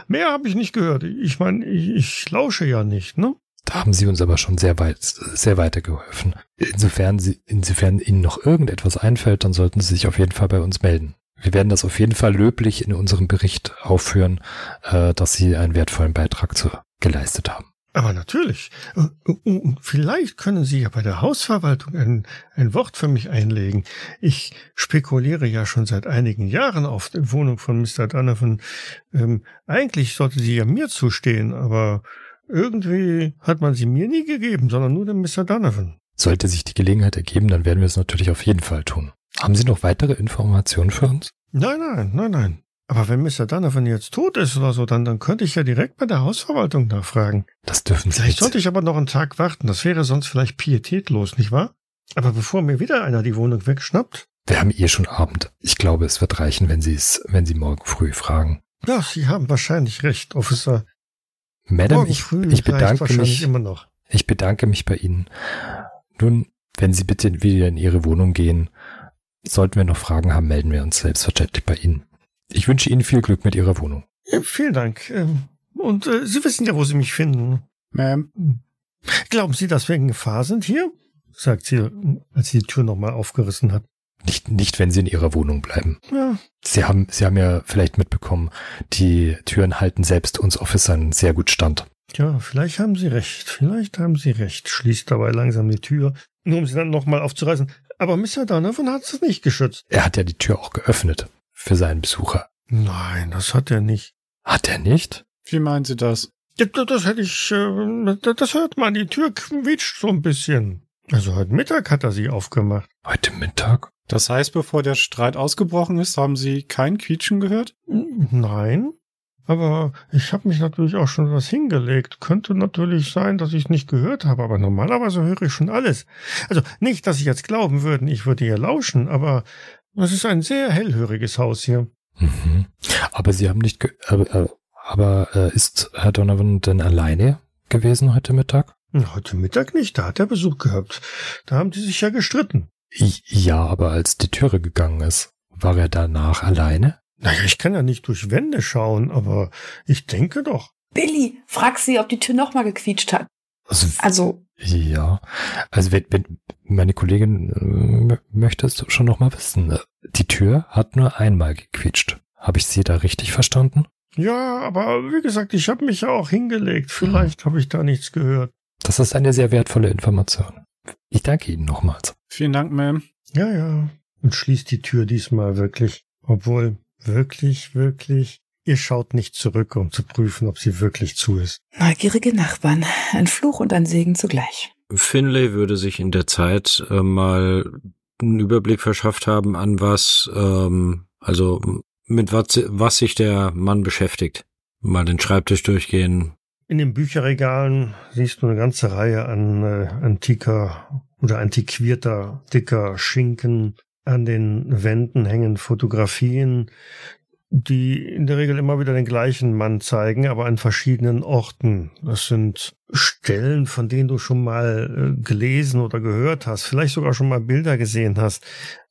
Mehr habe ich nicht gehört. Ich meine, ich, ich lausche ja nicht, ne? Da haben Sie uns aber schon sehr weit, sehr weitergeholfen. Insofern, Sie, insofern Ihnen noch irgendetwas einfällt, dann sollten Sie sich auf jeden Fall bei uns melden. Wir werden das auf jeden Fall löblich in unserem Bericht aufführen, äh, dass Sie einen wertvollen Beitrag zu, geleistet haben. Aber natürlich. Und vielleicht können Sie ja bei der Hausverwaltung ein, ein Wort für mich einlegen. Ich spekuliere ja schon seit einigen Jahren auf die Wohnung von Mr. Donovan. Ähm, eigentlich sollte sie ja mir zustehen, aber irgendwie hat man sie mir nie gegeben, sondern nur dem Mr. Donovan. Sollte sich die Gelegenheit ergeben, dann werden wir es natürlich auf jeden Fall tun. Haben Sie noch weitere Informationen für uns? Nein, nein, nein, nein. Aber wenn Mr. Donovan jetzt tot ist oder so, dann, dann könnte ich ja direkt bei der Hausverwaltung nachfragen. Das dürfen Sie Vielleicht sollte ich aber noch einen Tag warten. Das wäre sonst vielleicht pietätlos, nicht wahr? Aber bevor mir wieder einer die Wohnung wegschnappt. Wir haben eh schon Abend. Ich glaube, es wird reichen, wenn Sie es, wenn Sie morgen früh fragen. Ja, Sie haben wahrscheinlich recht, Officer. Morgen ich, früh ich bedanke wahrscheinlich mich. immer noch. Ich bedanke mich bei Ihnen. Nun, wenn Sie bitte wieder in Ihre Wohnung gehen, sollten wir noch Fragen haben, melden wir uns selbstverständlich bei Ihnen. Ich wünsche Ihnen viel Glück mit Ihrer Wohnung. Ja, vielen Dank. Ähm, Und äh, Sie wissen ja, wo Sie mich finden. Ma'am, Glauben Sie, dass wir in Gefahr sind hier? sagt sie, als sie die Tür nochmal aufgerissen hat. Nicht, nicht, wenn Sie in Ihrer Wohnung bleiben. Ja, Sie haben, Sie haben ja vielleicht mitbekommen, die Türen halten selbst uns Officern sehr gut stand. ja, vielleicht haben Sie recht. Vielleicht haben Sie recht. Schließt dabei langsam die Tür, nur um sie dann nochmal aufzureißen. Aber Mr. Donovan hat es nicht geschützt. Er hat ja die Tür auch geöffnet für seinen Besucher. Nein, das hat er nicht. Hat er nicht? wie meinen Sie das? Das, das hätte ich, äh, das hört man, die Tür quietscht so ein bisschen. Also heute Mittag hat er sie aufgemacht. Heute Mittag? Das heißt, bevor der Streit ausgebrochen ist, haben Sie kein Quietschen gehört? Nein, aber ich habe mich natürlich auch schon was hingelegt. Könnte natürlich sein, dass ich es nicht gehört habe, aber normalerweise höre ich schon alles. Also nicht, dass ich jetzt glauben würde, ich würde hier lauschen, aber es ist ein sehr hellhöriges Haus hier. Mhm. Aber Sie haben nicht, ge aber, äh, aber äh, ist Herr Donovan denn alleine gewesen heute Mittag? Na, Heute Mittag nicht, da hat er Besuch gehabt. Da haben die sich ja gestritten. Ja, aber als die Türe gegangen ist, war er danach alleine? Naja, ich kann ja nicht durch Wände schauen, aber ich denke doch. Billy, frag sie, ob die Tür nochmal gequietscht hat. Also, Also, ja. Also wenn, wenn meine Kollegin äh, mö- möchte es schon noch mal wissen. Äh, Die Tür hat nur einmal gequietscht. Habe ich Sie da richtig verstanden? Ja, aber wie gesagt, ich habe mich ja auch hingelegt. Vielleicht habe ich da nichts gehört. Das ist eine sehr wertvolle Information. Ich danke Ihnen nochmals. Vielen Dank, Ma'am. Ja, ja. Und schließt die Tür diesmal wirklich. Obwohl, wirklich, wirklich. Ihr schaut nicht zurück, um zu prüfen, ob sie wirklich zu ist. neugierige Nachbarn. Ein Fluch und ein Segen zugleich. Finlay würde sich in der Zeit äh, mal einen Überblick verschafft haben, an was, ähm, also mit was, was sich der Mann beschäftigt. Mal den Schreibtisch durchgehen. In den Bücherregalen siehst du eine ganze Reihe an äh, antiker oder antiquierter, dicker Schinken. An den Wänden hängen Fotografien, die in der Regel immer wieder den gleichen Mann zeigen, aber an verschiedenen Orten. Das sind Stellen, von denen du schon mal äh, gelesen oder gehört hast, vielleicht sogar schon mal Bilder gesehen hast.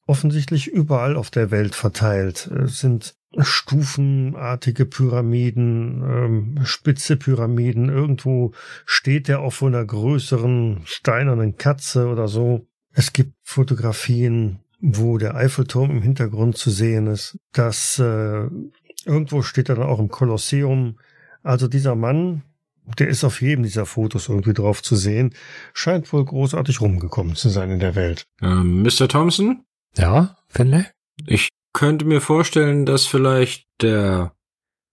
Offensichtlich überall auf der Welt verteilt. Es sind stufenartige Pyramiden, ähm, spitze Pyramiden. Irgendwo steht er auf einer größeren steinernen Katze oder so. Es gibt Fotografien, wo der Eiffelturm im Hintergrund zu sehen ist. Das äh, irgendwo steht er dann auch im Kolosseum. Also dieser Mann, der ist auf jedem dieser Fotos irgendwie drauf zu sehen, scheint wohl großartig rumgekommen zu sein in der Welt. Ähm, Mr. Thompson? Ja, Finlay? Ich könnte mir vorstellen, dass vielleicht der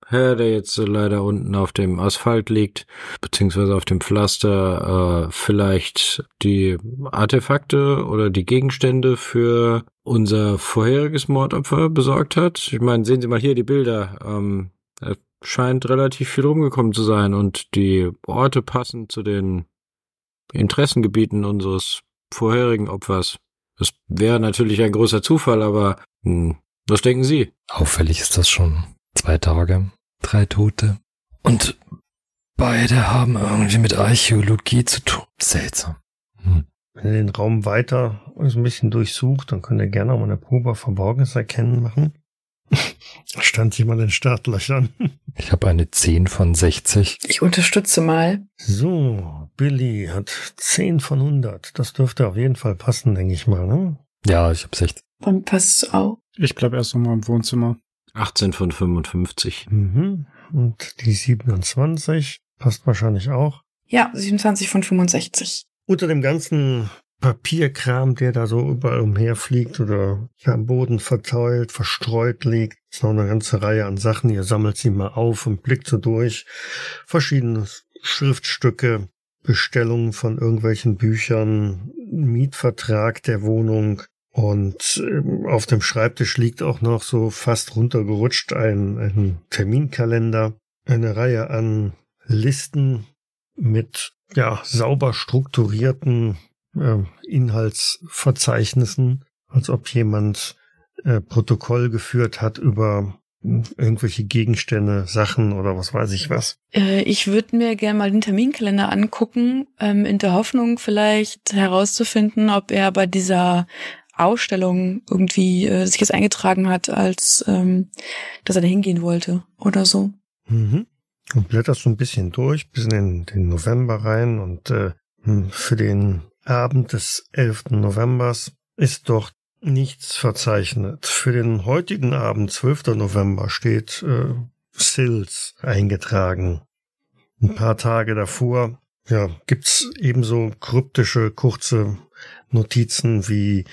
Herr, der jetzt leider unten auf dem Asphalt liegt, beziehungsweise auf dem Pflaster, äh, vielleicht die Artefakte oder die Gegenstände für unser vorheriges Mordopfer besorgt hat. Ich meine, sehen Sie mal hier die Bilder. Ähm, scheint relativ viel rumgekommen zu sein und die Orte passen zu den Interessengebieten unseres vorherigen Opfers. Das wäre natürlich ein großer Zufall, aber hm, was denken Sie? Auffällig ist das schon. Zwei Tage, drei Tote. Und beide haben irgendwie mit Archäologie zu tun. Seltsam. Hm. Wenn ihr den Raum weiter ein bisschen durchsucht, dann könnt ihr gerne auch mal eine Probe Verborgenes erkennen machen. [LAUGHS] Stand jemand in Startlöchern. [LAUGHS] Ich habe eine 10 von 60. Ich unterstütze mal. So, Billy hat 10 von 100. Das dürfte auf jeden Fall passen, denke ich mal, ne? Ja, ich habe 60. Dann passt auch. Ich bleib erst nochmal im Wohnzimmer. 18 von 55. Mhm. Und die 27 passt wahrscheinlich auch. Ja, 27 von 65. Unter dem ganzen Papierkram, der da so überall umherfliegt oder am Boden verteilt, verstreut liegt. Ist noch eine ganze Reihe an Sachen. Ihr sammelt sie mal auf und blickt so durch. Verschiedene Schriftstücke, Bestellungen von irgendwelchen Büchern, Mietvertrag der Wohnung. Und ähm, auf dem Schreibtisch liegt auch noch so fast runtergerutscht ein, ein Terminkalender, eine Reihe an Listen mit ja sauber strukturierten äh, Inhaltsverzeichnissen, als ob jemand äh, Protokoll geführt hat über irgendwelche Gegenstände, Sachen oder was weiß ich was. Äh, ich würde mir gerne mal den Terminkalender angucken, ähm, in der Hoffnung vielleicht herauszufinden, ob er bei dieser Ausstellung irgendwie äh, sich jetzt eingetragen hat, als ähm, dass er da hingehen wollte oder so. Mhm. Und blätterst so ein bisschen durch, bis in den, November rein und äh, hm, für den Abend des 11. Novembers ist dort nichts verzeichnet. Für den heutigen Abend, 12. November, steht äh, Sills eingetragen. Ein paar Tage davor ja, gibt's ebenso kryptische, kurze Notizen wie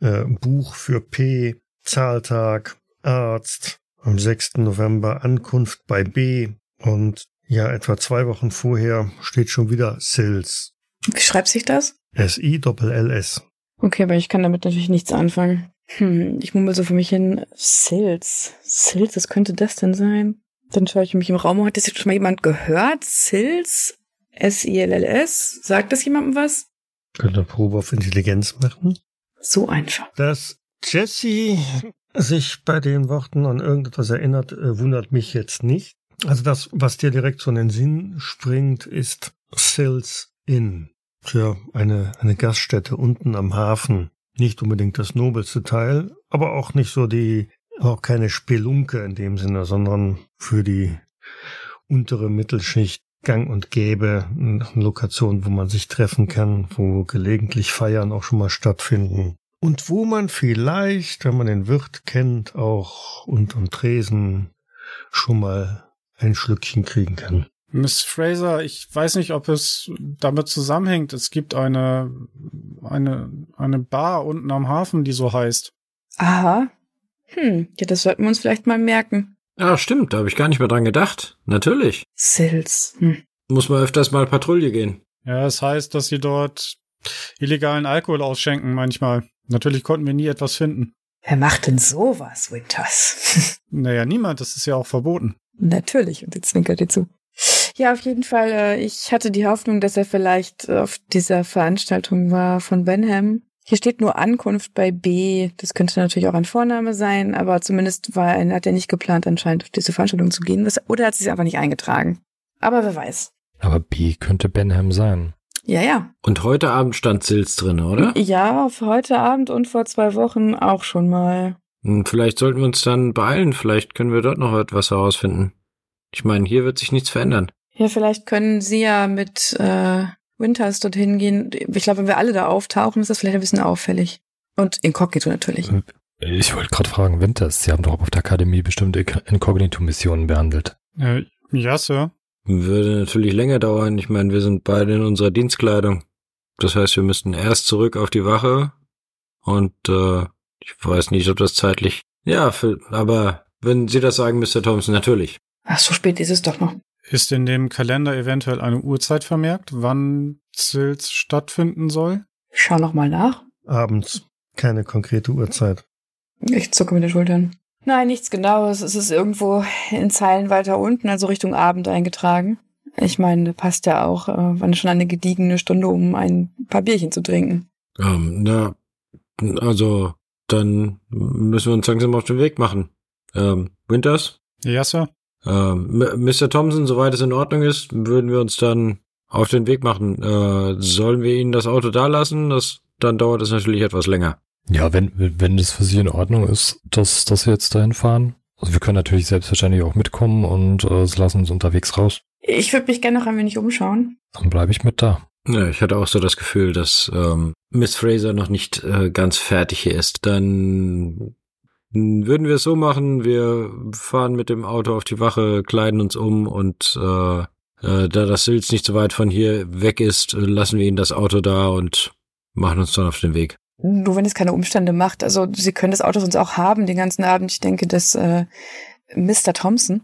äh, Buch für P, Zahltag, Arzt, am 6. November Ankunft bei B und ja, etwa zwei Wochen vorher steht schon wieder Sills. Wie schreibt sich das? S-I-L-L-S. Okay, aber ich kann damit natürlich nichts anfangen. Hm, ich mummel so für mich hin. Sills. Sills, was könnte das denn sein? Dann schaue ich mich im Raum. Hat das jetzt schon mal jemand gehört? Sills? S-I-L-L-S? Sagt das jemandem was? Könnt ihr Probe auf Intelligenz machen? So einfach. Dass Jesse sich bei den Worten an irgendetwas erinnert, äh, wundert mich jetzt nicht. Also das, was dir direkt so in den Sinn springt, ist Sills Inn. Tja, eine, eine Gaststätte unten am Hafen. Nicht unbedingt das nobelste Teil, aber auch nicht so die, auch keine Spelunke in dem Sinne, sondern für die untere Mittelschicht gang und gäbe, eine Lokation, wo man sich treffen kann, wo gelegentlich Feiern auch schon mal stattfinden. Und wo man vielleicht, wenn man den Wirt kennt, auch unterm Tresen schon mal ein Schlückchen kriegen kann. Miss Fraser, ich weiß nicht, ob es damit zusammenhängt. Es gibt eine, eine, eine Bar unten am Hafen, die so heißt. Aha. Hm, ja, das sollten wir uns vielleicht mal merken. Ja, stimmt, da habe ich gar nicht mehr dran gedacht. Natürlich. Sills. Hm. Muss man öfters mal Patrouille gehen. Ja, es heißt, dass sie dort illegalen Alkohol ausschenken manchmal. Natürlich konnten wir nie etwas finden. Wer macht denn sowas, Winters? [LAUGHS] naja, niemand, das ist ja auch verboten. Natürlich, und jetzt zwinkert ihr zu. Ja, auf jeden Fall. Äh, ich hatte die Hoffnung, dass er vielleicht auf dieser Veranstaltung war von Benham. Hier steht nur Ankunft bei B. Das könnte natürlich auch ein Vorname sein, aber zumindest war er, hat er nicht geplant, anscheinend auf diese Veranstaltung zu gehen. Oder hat sich einfach nicht eingetragen. Aber wer weiß. Aber B könnte Benham sein. Ja, ja. Und heute Abend stand Silz drin, oder? Ja, für heute Abend und vor zwei Wochen auch schon mal. Hm, vielleicht sollten wir uns dann beeilen. Vielleicht können wir dort noch etwas herausfinden. Ich meine, hier wird sich nichts verändern. Ja, vielleicht können Sie ja mit äh, Winters dorthin gehen. Ich glaube, wenn wir alle da auftauchen, ist das vielleicht ein bisschen auffällig. Und inkognito natürlich. Ich wollte gerade fragen, Winters, Sie haben doch auf der Akademie bestimmte Inkognito-Missionen behandelt. Äh, ja, Sir. Würde natürlich länger dauern. Ich meine, wir sind beide in unserer Dienstkleidung. Das heißt, wir müssten erst zurück auf die Wache und äh, ich weiß nicht, ob das zeitlich. Ja, für, aber wenn Sie das sagen, Mr. Thompson, natürlich. Ach, so spät ist es doch noch. Ist in dem Kalender eventuell eine Uhrzeit vermerkt, wann Zils stattfinden soll? Ich schau noch mal nach. Abends. Keine konkrete Uhrzeit. Ich zucke mit den Schultern. Nein, nichts Genaues. Es ist irgendwo in Zeilen weiter unten, also Richtung Abend eingetragen. Ich meine, passt ja auch, äh, wann schon eine gediegene Stunde, um ein paar Bierchen zu trinken. Ähm, na, also, dann müssen wir uns langsam auf den Weg machen. Ähm, Winters? Ja, Sir. Ähm, Mr. Thompson, soweit es in Ordnung ist, würden wir uns dann auf den Weg machen. Äh, sollen wir Ihnen das Auto da lassen? Das, dann dauert es natürlich etwas länger. Ja, wenn, wenn es für Sie in Ordnung ist, dass, dass wir jetzt dahin fahren. Also wir können natürlich selbstverständlich auch mitkommen und äh, sie lassen uns unterwegs raus. Ich würde mich gerne noch ein wenig umschauen. Dann bleibe ich mit da. Ja, ich hatte auch so das Gefühl, dass ähm, Miss Fraser noch nicht äh, ganz fertig hier ist. Dann würden wir es so machen, wir fahren mit dem Auto auf die Wache, kleiden uns um und äh, äh, da das Silz nicht so weit von hier weg ist, lassen wir ihn das Auto da und machen uns dann auf den Weg. Nur wenn es keine Umstände macht. Also Sie können das Auto sonst auch haben den ganzen Abend. Ich denke, dass äh, Mr. Thompson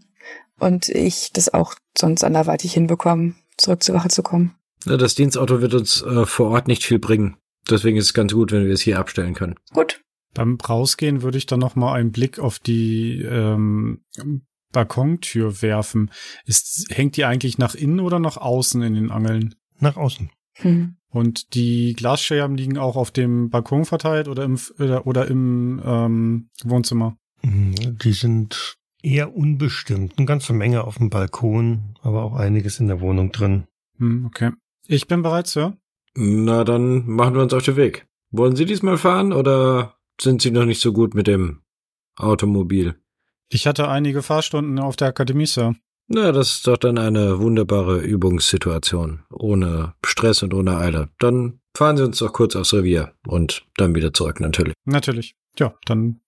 und ich das auch sonst anderweitig hinbekommen, zurück zur Wache zu kommen. Das Dienstauto wird uns äh, vor Ort nicht viel bringen. Deswegen ist es ganz gut, wenn wir es hier abstellen können. Gut. Beim Rausgehen würde ich dann noch mal einen Blick auf die ähm, Balkontür werfen. Ist, hängt die eigentlich nach innen oder nach außen in den Angeln? Nach außen. Hm. Und die Glasscherben liegen auch auf dem Balkon verteilt oder im, oder, oder im ähm, Wohnzimmer? Mhm, Die sind eher unbestimmt. Eine ganze Menge auf dem Balkon, aber auch einiges in der Wohnung drin. Hm, okay. Ich bin bereit, Sir. Na, dann machen wir uns auf den Weg. Wollen Sie diesmal fahren oder sind Sie noch nicht so gut mit dem Automobil? Ich hatte einige Fahrstunden auf der Akademie, Sir. Na, das ist doch dann eine wunderbare Übungssituation. Ohne Stress und ohne Eile. Dann fahren Sie uns doch kurz aufs Revier und dann wieder zurück, natürlich. Natürlich. Ja, dann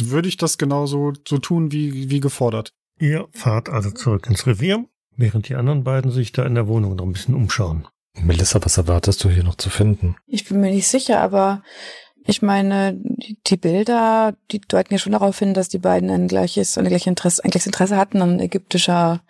würde ich das genauso so tun, wie, wie gefordert. Ihr fahrt also zurück ins Revier, während die anderen beiden sich da in der Wohnung noch ein bisschen umschauen. Melissa, was erwartest du hier noch zu finden? Ich bin mir nicht sicher, aber ich meine, die Bilder, die deuten ja schon darauf hin, dass die beiden ein gleiches, eine gleiche Interesse, ein gleiches Interesse hatten an ägyptischer,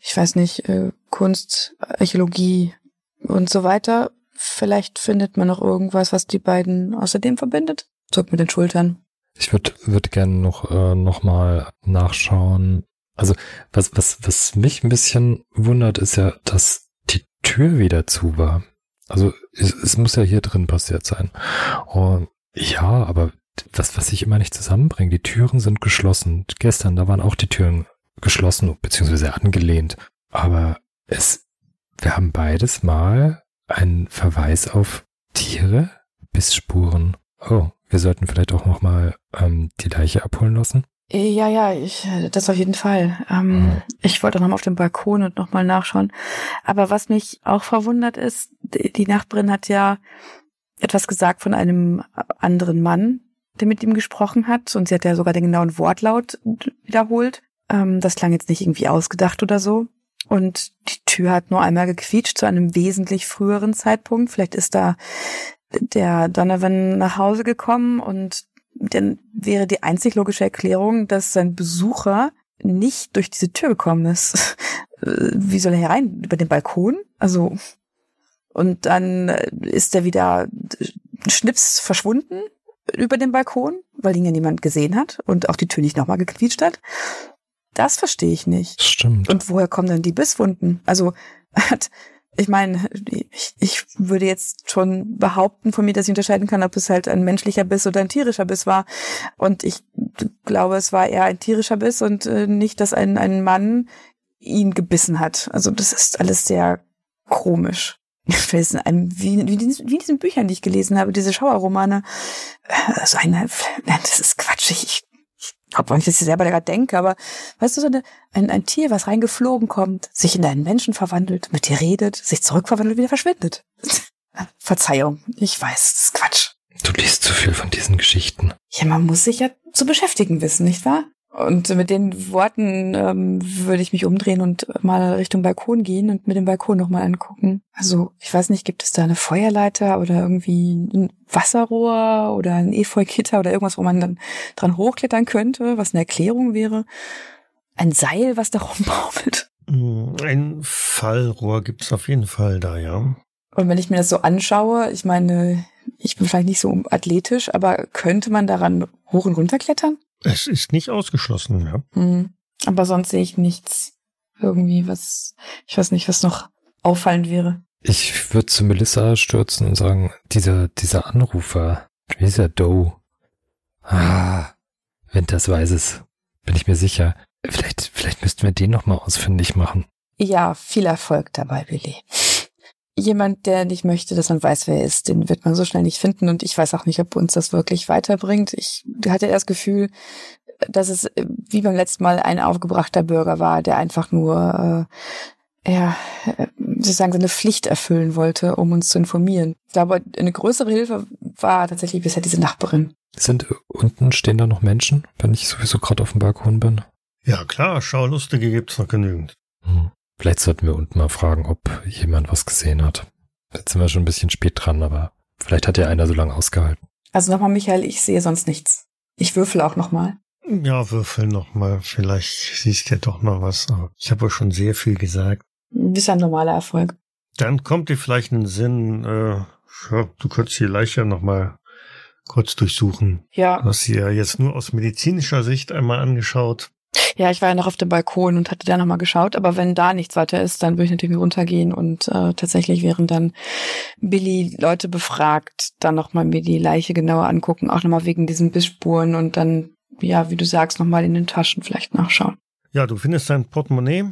ich weiß nicht, äh, Kunst, Archäologie und so weiter. Vielleicht findet man noch irgendwas, was die beiden außerdem verbindet. Zuckt mit den Schultern. Ich würde würd gerne noch, äh, noch mal nachschauen. Also was, was, was mich ein bisschen wundert, ist ja, dass die Tür wieder zu war. Also es, es muss ja hier drin passiert sein. Und ja, aber was, was ich immer nicht zusammenbringe, die Türen sind geschlossen. Gestern, da waren auch die Türen geschlossen, beziehungsweise angelehnt. Aber es, wir haben beides mal einen Verweis auf Tiere, Bissspuren. Oh, wir sollten vielleicht auch noch mal ähm, die Leiche abholen lassen. Äh, Ja, ja, ich, das auf jeden Fall. Ähm, Mhm. Ich wollte auch noch mal auf dem Balkon und noch mal nachschauen. Aber was mich auch verwundert ist, die Nachbarin hat ja etwas gesagt von einem anderen Mann, der mit ihm gesprochen hat. Und sie hat ja sogar den genauen Wortlaut wiederholt. Ähm, das klang jetzt nicht irgendwie ausgedacht oder so. Und die Tür hat nur einmal gequietscht zu einem wesentlich früheren Zeitpunkt. Vielleicht ist da der Donovan nach Hause gekommen und dann wäre die einzig logische Erklärung, dass sein Besucher nicht durch diese Tür gekommen ist. [LAUGHS] Wie soll er herein? Über den Balkon? Also, und dann äh, ist er wieder äh, schnips verschwunden über den Balkon, weil ihn ja niemand gesehen hat und auch die Tür nicht nochmal gequietscht hat. Das verstehe ich nicht. Stimmt. Und woher kommen denn die Bisswunden? Also, [LAUGHS] hat, ich meine, ich, ich würde jetzt schon behaupten von mir, dass ich unterscheiden kann, ob es halt ein menschlicher Biss oder ein tierischer Biss war. Und ich glaube, es war eher ein tierischer Biss und äh, nicht, dass ein, ein Mann ihn gebissen hat. Also das ist alles sehr komisch. Einem, wie, wie, in diesen- wie in diesen Büchern, die ich gelesen habe, diese Schauerromane. Äh, Also eine, das ist Quatsch. Ich, ich glaube nicht, dass ich selber daran denke, aber weißt du, so eine, ein, ein Tier, was reingeflogen kommt, sich in einen Menschen verwandelt, mit dir redet, sich zurückverwandelt, wieder verschwindet. [LAUGHS] Verzeihung, ich weiß, das ist Quatsch. Du liest zu viel von diesen Geschichten. Ja, man muss sich ja zu beschäftigen wissen, nicht wahr? Und mit den Worten ähm, würde ich mich umdrehen und mal Richtung Balkon gehen und mir den Balkon nochmal angucken. Also, ich weiß nicht, gibt es da eine Feuerleiter oder irgendwie ein Wasserrohr oder ein Efeugitter oder irgendwas, wo man dann dran hochklettern könnte, was eine Erklärung wäre? ein Seil, was da [LAUGHS] rumbaumelt? Hm, Ein Fallrohr gibt's auf jeden Fall da, ja. Und wenn ich mir das so anschaue, ich meine, ich bin vielleicht nicht so athletisch, aber könnte man daran hoch und runter klettern? Es ist nicht ausgeschlossen, ja. Hm. Aber sonst sehe ich nichts irgendwie, was, ich weiß nicht, was noch auffallend wäre. Ich würde zu Melissa stürzen und sagen, dieser, dieser Anrufer, wie ist er, Doe? Ah, Winters weiß es. Bin ich mir sicher. Vielleicht, vielleicht müssten wir den nochmal ausfindig machen. Ja, viel Erfolg dabei, Billy. Jemand, der nicht möchte, dass man weiß, wer er ist, den wird man so schnell nicht finden und ich weiß auch nicht, ob uns das wirklich weiterbringt. Ich hatte das Gefühl, dass es äh, wie beim letzten Mal ein aufgebrachter Bürger war, der einfach nur äh, ja, äh, sozusagen seine Pflicht erfüllen wollte, um uns zu informieren. Ich glaube, eine größere Hilfe war tatsächlich bisher diese Nachbarin. Sind unten stehen da noch Menschen, wenn ich sowieso gerade auf dem Balkon bin? Ja, klar, Schaulustige gibt's noch genügend. Hm. Vielleicht sollten wir unten mal fragen, ob jemand was gesehen hat. Jetzt sind wir schon ein bisschen spät dran, aber vielleicht hat ja einer so lange ausgehalten. Also nochmal, Michael, ich sehe sonst nichts. Ich würfel auch nochmal. Ja, würfel noch mal. Vielleicht siehst du ja doch noch was. Aber ich habe euch schon sehr viel gesagt. Das ist ein normaler Erfolg. Dann kommt dir vielleicht in den Sinn, äh, ja, du könntest die Leiche noch mal kurz durchsuchen. Ja, Du hast sie ja jetzt nur aus medizinischer Sicht einmal angeschaut. Ja, ich war ja noch auf dem Balkon und hatte da nochmal geschaut, aber wenn da nichts weiter ist, dann würde ich natürlich runtergehen und äh, tatsächlich während dann Billy Leute befragt, dann nochmal mir die Leiche genauer angucken, auch nochmal wegen diesen Bissspuren und dann, ja, wie du sagst, nochmal in den Taschen vielleicht nachschauen. Ja, du findest sein Portemonnaie,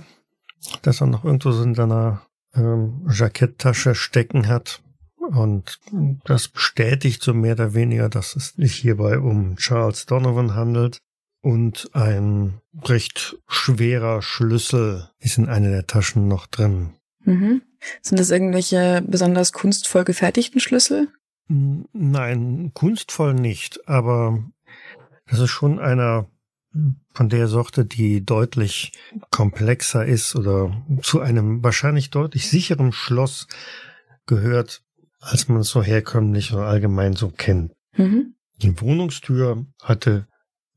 das er noch irgendwo so in seiner ähm, Jacketttasche stecken hat. Und das bestätigt so mehr oder weniger, dass es sich hierbei um Charles Donovan handelt. Und ein recht schwerer Schlüssel ist in einer der Taschen noch drin. Mhm. Sind das irgendwelche besonders kunstvoll gefertigten Schlüssel? Nein, kunstvoll nicht, aber das ist schon einer von der Sorte, die deutlich komplexer ist oder zu einem wahrscheinlich deutlich sicheren Schloss gehört, als man es so herkömmlich oder allgemein so kennt. Mhm. Die Wohnungstür hatte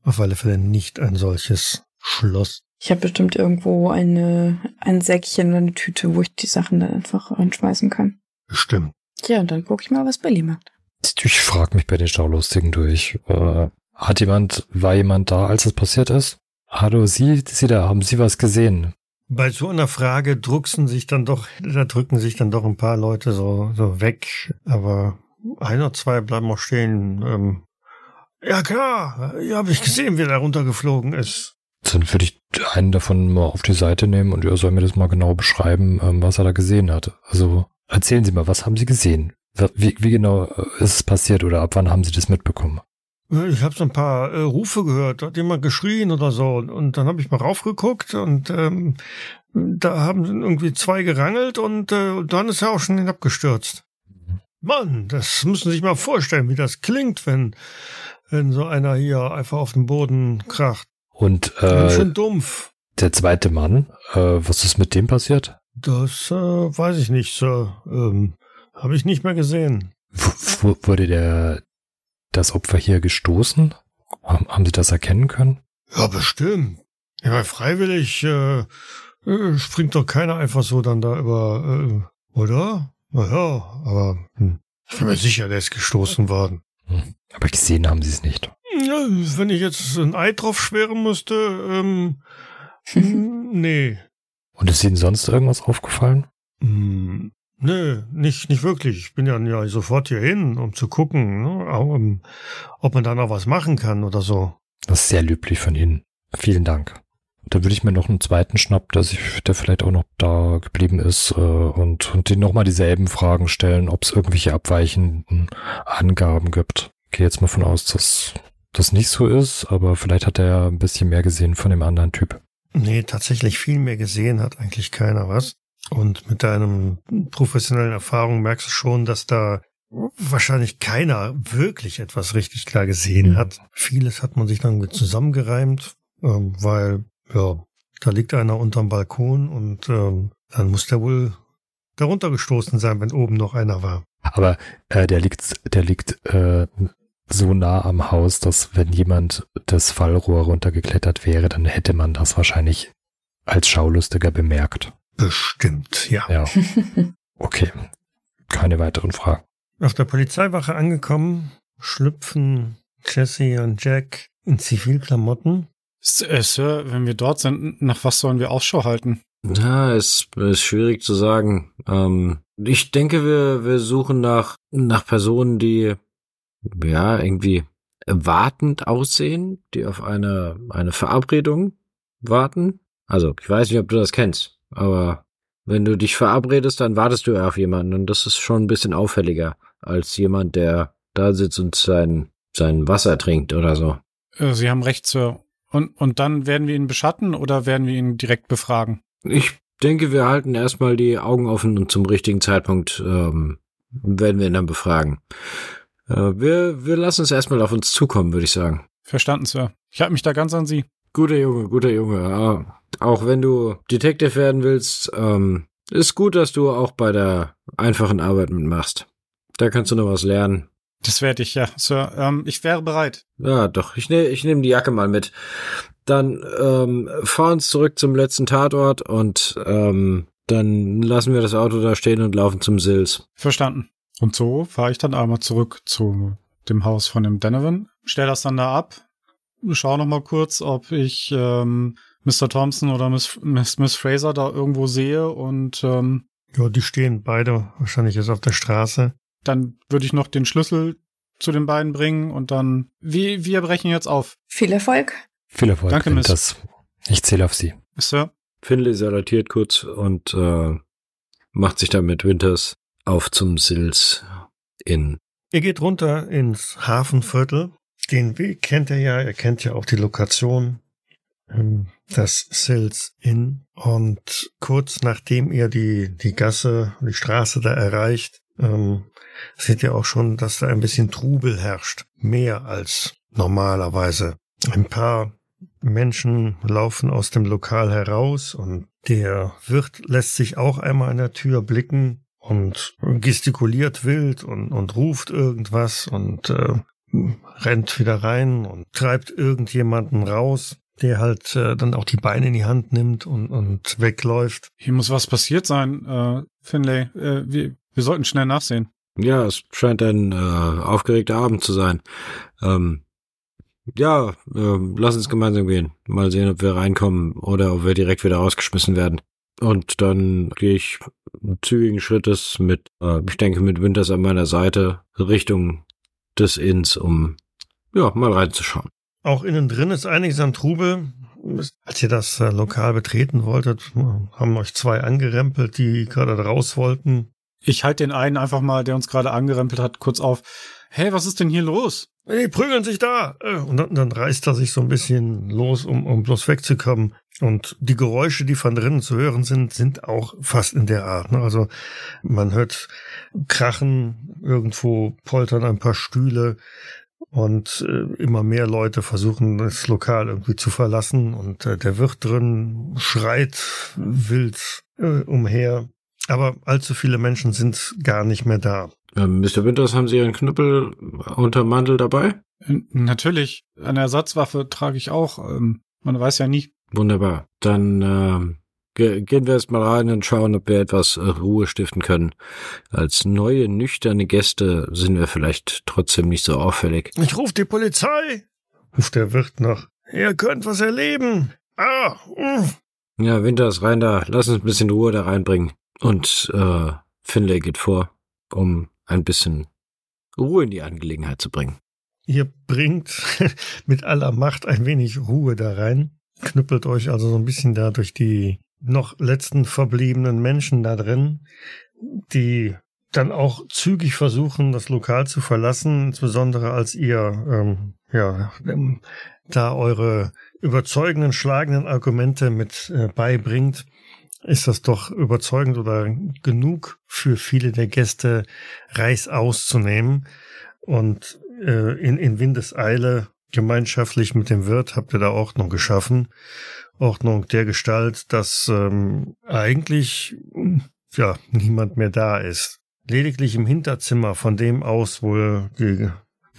auf alle Fälle nicht ein solches Schloss. Ich habe bestimmt irgendwo eine, ein Säckchen oder eine Tüte, wo ich die Sachen dann einfach reinschmeißen kann. Bestimmt. Ja, und dann gucke ich mal, was Billy macht. Ich frage mich bei den Schaulustigen durch. Äh, hat jemand, war jemand da, als es passiert ist? Hallo, Sie, Sie da, haben Sie was gesehen? Bei so einer Frage drucksen sich dann doch, da drücken sich dann doch ein paar Leute so, so weg, aber ein oder zwei bleiben auch stehen. Ähm, ja klar, ja, habe ich gesehen, wie der runtergeflogen ist. Dann würde ich einen davon mal auf die Seite nehmen und er soll mir das mal genau beschreiben, ähm, was er da gesehen hat. Also erzählen Sie mal, was haben Sie gesehen? Wie, wie genau äh, ist es passiert oder ab wann haben Sie das mitbekommen? Ich habe so ein paar äh, Rufe gehört, da hat jemand geschrien oder so. Und dann habe ich mal raufgeguckt und ähm, da haben irgendwie zwei gerangelt und äh, dann ist er auch schon hinabgestürzt. Mann, das müssen Sie sich mal vorstellen, wie das klingt, wenn, wenn so einer hier einfach auf den Boden kracht. Und äh, schön dumpf. der zweite Mann, äh, was ist mit dem passiert? Das äh, weiß ich nicht, Sir. Ähm, habe ich nicht mehr gesehen. W w- wurde der das Opfer hier gestoßen? Haben, haben Sie das erkennen können? Ja, bestimmt. Ja, freiwillig äh, äh, springt doch keiner einfach so dann da über, äh, oder? Naja, aber hm, ich bin mir sicher, der ist gestoßen worden. Hm. Aber gesehen haben Sie es nicht. Ja, wenn ich jetzt ein Ei drauf schweren müsste, ähm, [LAUGHS] nee. Und ist Ihnen sonst irgendwas aufgefallen? Hm, Nee, nicht, nicht wirklich. Ich bin ja, ja sofort hier hin, um zu gucken, ne, um, ob man da noch was machen kann oder so. Das ist sehr löblich von Ihnen. Vielen Dank. Da würde ich mir noch einen zweiten Schnapp, dass ich, der vielleicht auch noch da geblieben ist, äh, und, und den nochmal dieselben Fragen stellen, ob es irgendwelche abweichenden Angaben gibt. Ich gehe jetzt mal von aus, dass das nicht so ist, aber vielleicht hat er ja ein bisschen mehr gesehen von dem anderen Typ. Nee, tatsächlich viel mehr gesehen hat eigentlich keiner was. Und mit deinem professionellen Erfahrung merkst du schon, dass da wahrscheinlich keiner wirklich etwas richtig klar gesehen Mhm. hat. Vieles hat man sich dann mit zusammengereimt, ähm, weil, ja, da liegt einer unterm Balkon und ähm, dann muss der wohl darunter gestoßen sein, wenn oben noch einer war. Aber äh, der liegt, der liegt äh, so nah am Haus, dass wenn jemand das Fallrohr runtergeklettert wäre, dann hätte man das wahrscheinlich als Schaulustiger bemerkt. Bestimmt, ja. Ja. [LAUGHS] Okay. Keine weiteren Fragen. Auf der Polizeiwache angekommen, schlüpfen Jesse und Jack in Zivilklamotten. Äh, Sir, wenn wir dort sind, nach was sollen wir Ausschau halten? Ja, ist, ist schwierig zu sagen. Ähm, ich denke, wir, wir suchen nach, nach Personen, die ja irgendwie wartend aussehen, die auf eine, eine Verabredung warten. Also, ich weiß nicht, ob du das kennst, aber wenn du dich verabredest, dann wartest du auf jemanden und das ist schon ein bisschen auffälliger als jemand, der da sitzt und sein, sein Wasser trinkt oder so. Sie haben recht, Sir. Und, und dann werden wir ihn beschatten oder werden wir ihn direkt befragen? Ich denke, wir halten erstmal die Augen offen und zum richtigen Zeitpunkt ähm, werden wir ihn dann befragen. Äh, wir, wir lassen es erstmal auf uns zukommen, würde ich sagen. Verstanden, Sir. Ich halte mich da ganz an Sie. Guter Junge, guter Junge. Auch wenn du Detective werden willst, ähm, ist gut, dass du auch bei der einfachen Arbeit mitmachst. Da kannst du noch was lernen. Das werde ich, ja, Sir. Ähm, ich wäre bereit. Ja, doch. Ich nehme ich nehm die Jacke mal mit. Dann ähm, fahr uns zurück zum letzten Tatort und ähm, dann lassen wir das Auto da stehen und laufen zum Sils. Verstanden. Und so fahre ich dann einmal zurück zu dem Haus von dem Donovan, stell das dann da ab, schau noch mal kurz, ob ich ähm, Mr. Thompson oder Miss, Miss, Miss Fraser da irgendwo sehe und ähm, Ja, die stehen beide wahrscheinlich jetzt auf der Straße. dann würde ich noch den Schlüssel zu den beiden bringen und dann wir, wir brechen jetzt auf. Viel Erfolg. Viel Erfolg. Danke, Miss. Das, ich zähle auf Sie. Sir, Finley salutiert kurz und äh, macht sich dann mit Winters auf zum Sils in. Ihr geht runter ins Hafenviertel. Den Weg kennt er ja, er kennt ja auch die Lokation, ähm, das Sills Inn. Und kurz nachdem ihr die, die Gasse, die Straße da erreicht, ähm, seht ihr auch schon, dass da ein bisschen Trubel herrscht. Mehr als normalerweise. Ein paar Menschen laufen aus dem Lokal heraus und der Wirt lässt sich auch einmal an der Tür blicken und gestikuliert wild und, und ruft irgendwas und äh, rennt wieder rein und treibt irgendjemanden raus, der halt äh, dann auch die Beine in die Hand nimmt und, und wegläuft. hier muss was passiert sein, äh, Finlay. Äh, wir, wir sollten schnell nachsehen. Ja, es scheint ein äh, aufgeregter Abend zu sein. Ähm, ja, äh, lass uns gemeinsam gehen. Mal sehen, ob wir reinkommen oder ob wir direkt wieder rausgeschmissen werden. Und dann gehe ich zügigen Schrittes mit, äh, ich denke, mit Winters an meiner Seite Richtung des Inns, um ja mal reinzuschauen. Auch innen drin ist einiges an Trubel. Als ihr das äh, Lokal betreten wolltet, haben euch zwei angerempelt, die gerade raus wollten. Ich halte den einen einfach mal, der uns gerade angerempelt hat, kurz auf. Hey, was ist denn hier los? Die prügeln sich da. Äh, Und dann, dann reißt er sich so ein bisschen los, um, um bloß wegzukommen. Und die Geräusche, die von drinnen zu hören sind, sind auch fast in der Art. Ne? Also man hört Krachen, irgendwo poltern ein paar Stühle und äh, immer mehr Leute versuchen, das Lokal irgendwie zu verlassen. Und äh, der Wirt drin schreit wild äh, umher. Aber allzu viele Menschen sind gar nicht mehr da. Ähm, Mr. Winters, haben Sie Ihren Knüppel unterm Mantel dabei? Natürlich, eine Ersatzwaffe trage ich auch. Ähm, man weiß ja nie. Wunderbar. Dann ähm, ge gehen wir erst mal rein und schauen, ob wir etwas äh, Ruhe stiften können. Als neue, nüchterne Gäste sind wir vielleicht trotzdem nicht so auffällig. Ich ruf die Polizei, ruft der Wirt noch. Ihr könnt was erleben. Ah, uff. Ja, Winters, rein da. Lass uns ein bisschen Ruhe da reinbringen. Und äh, Finlay geht vor, um ein bisschen Ruhe in die Angelegenheit zu bringen. Ihr bringt [LAUGHS] mit aller Macht ein wenig Ruhe da rein, knüppelt euch also so ein bisschen da durch die noch letzten verbliebenen Menschen da drin, die dann auch zügig versuchen, das Lokal zu verlassen, insbesondere als ihr ähm, ja ähm, da eure überzeugenden, schlagenden Argumente mit äh, beibringt, ist das doch überzeugend oder genug für viele der Gäste reißaus zu nehmen. Und äh, in, in Windeseile gemeinschaftlich mit dem Wirt habt ihr da Ordnung geschaffen. Ordnung der Gestalt, dass ähm, eigentlich ja niemand mehr da ist. Lediglich im Hinterzimmer, von dem aus, wo die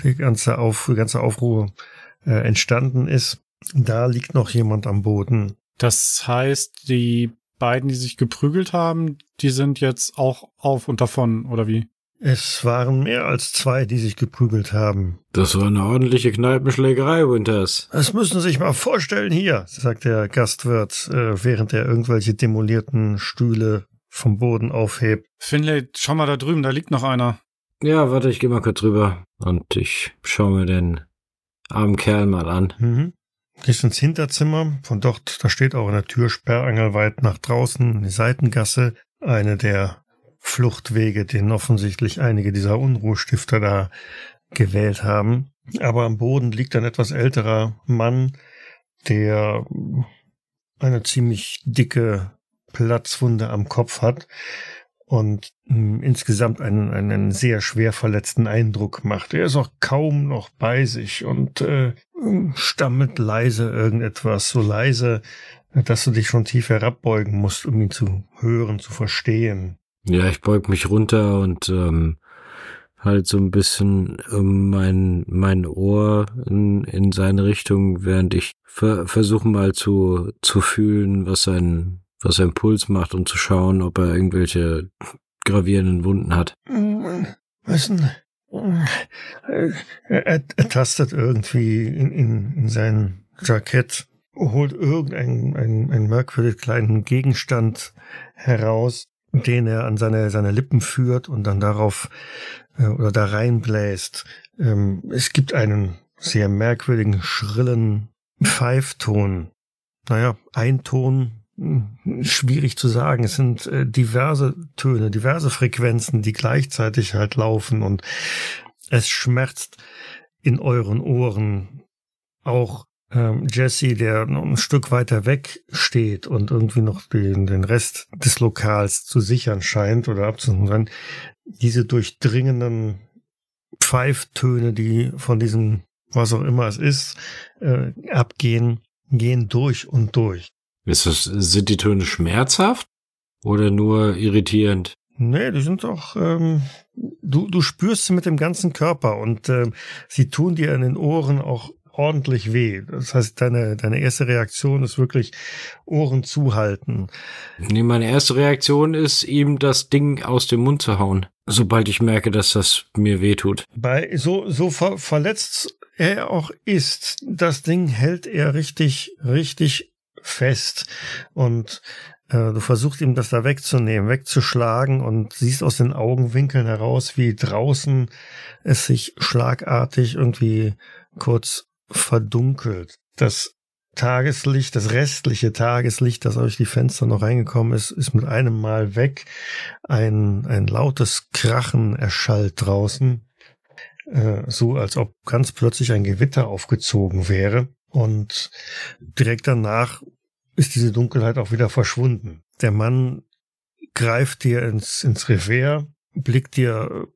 die ganze, Auf, die ganze Aufruhr äh, entstanden ist. Da liegt noch jemand am Boden. Das heißt, die beiden, die sich geprügelt haben, die sind jetzt auch auf und davon, oder wie? Es waren mehr als zwei, die sich geprügelt haben. Das war eine ordentliche Kneipenschlägerei, Winters. Das müssen Sie sich mal vorstellen hier, sagt der Gastwirt, äh, während er irgendwelche demolierten Stühle vom Boden aufhebt. Finlay, schau mal da drüben, da liegt noch einer. Ja, warte, ich geh mal kurz rüber und ich schau mir den armen Kerl mal an. Mhm. Gehst ins Hinterzimmer. Von dort, da steht auch eine Tür sperrangelweit nach draußen, die Seitengasse. Eine der Fluchtwege, den offensichtlich einige dieser Unruhestifter da gewählt haben. Aber am Boden liegt ein etwas älterer Mann, der eine ziemlich dicke Platzwunde am Kopf hat und mh, insgesamt einen, einen sehr schwer verletzten Eindruck macht. Er ist auch kaum noch bei sich und äh, stammelt leise irgendetwas, so leise, dass du dich schon tief herabbeugen musst, um ihn zu hören, zu verstehen. Ja, ich beug mich runter und ähm, halt so ein bisschen ähm, mein, mein Ohr in, in seine Richtung, während ich ver versuche mal zu, zu fühlen, was sein, was sein Puls macht, um zu schauen, ob er irgendwelche gravierenden Wunden hat. Denn? Er, er, er tastet irgendwie in, in, in sein Jackett, holt irgendeinen einen, einen merkwürdig kleinen Gegenstand heraus, den er an seine, seine Lippen führt und dann darauf äh, oder da reinbläst. Ähm, es gibt einen sehr merkwürdigen, schrillen Pfeifton. Naja, ein Ton, hm, schwierig zu sagen. Es sind äh, diverse Töne, diverse Frequenzen, die gleichzeitig halt laufen und es schmerzt in euren Ohren. Auch ähm, Jesse, der noch ein Stück weiter weg steht und irgendwie noch den, den Rest des Lokals zu sichern scheint oder abzusichern, diese durchdringenden Pfeiftöne, die von diesem, was auch immer es ist, äh, abgehen, gehen durch und durch. Ist das, sind die Töne schmerzhaft oder nur irritierend? Nee, die sind doch, ähm, du, du spürst sie mit dem ganzen Körper und ähm, sie tun dir in den Ohren auch ordentlich weh. Das heißt, deine, deine erste Reaktion ist wirklich Ohren zuhalten. Nee, meine erste Reaktion ist, ihm das Ding aus dem Mund zu hauen, sobald ich merke, dass das mir weh tut. Bei so, so ver verletzt er auch ist, das Ding hält er richtig, richtig fest. Und äh, du versuchst ihm das da wegzunehmen, wegzuschlagen und siehst aus den Augenwinkeln heraus, wie draußen es sich schlagartig irgendwie kurz verdunkelt. Das Tageslicht, das restliche Tageslicht, das durch die Fenster noch reingekommen ist, ist mit einem Mal weg. Ein, ein lautes Krachen erschallt draußen, äh, so als ob ganz plötzlich ein Gewitter aufgezogen wäre. Und direkt danach ist diese Dunkelheit auch wieder verschwunden. Der Mann greift dir ins, ins Revers, blickt dir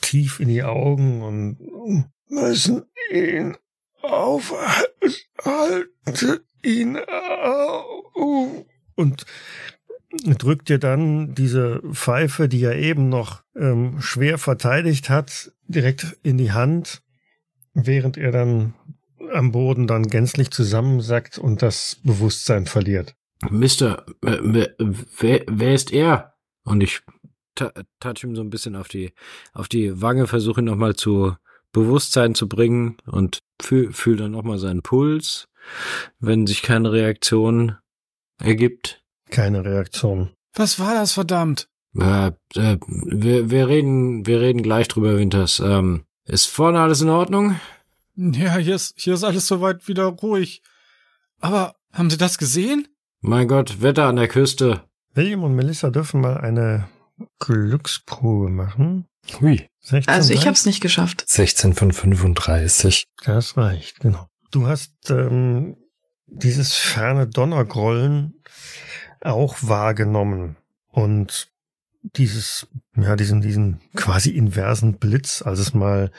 tief in die Augen und müssen ihn aufhalte ihn auf. Und drückt dir dann diese Pfeife, die er eben noch ähm, schwer verteidigt hat, direkt in die Hand, während er dann am Boden dann gänzlich zusammensackt und das Bewusstsein verliert. Mister, äh, wer, wer ist er? Und ich touch ihm so ein bisschen auf die, auf die Wange, versuche ihn nochmal zu Bewusstsein zu bringen und fühl, fühl dann nochmal seinen Puls, wenn sich keine Reaktion ergibt. Keine Reaktion. Was war das, verdammt? Äh, äh, wir, wir reden, wir reden gleich drüber, Winters. Ähm, ist vorne alles in Ordnung? Ja, hier ist, hier ist alles soweit wieder ruhig. Aber haben Sie das gesehen? Mein Gott, Wetter an der Küste. William und Melissa dürfen mal eine Glücksprobe machen. Hui. 16, also ich habe es nicht geschafft. 16 von 35. Das reicht, genau. Du hast ähm, dieses ferne Donnergrollen auch wahrgenommen und dieses, ja, diesen, diesen quasi inversen Blitz, als es mal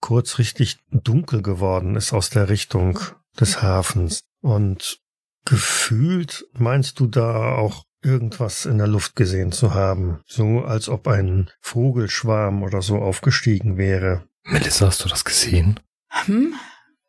kurz richtig dunkel geworden ist aus der Richtung des Hafens. Und gefühlt meinst du da auch irgendwas in der Luft gesehen zu haben, so als ob ein Vogelschwarm oder so aufgestiegen wäre. Melissa, hast du das gesehen? Hm?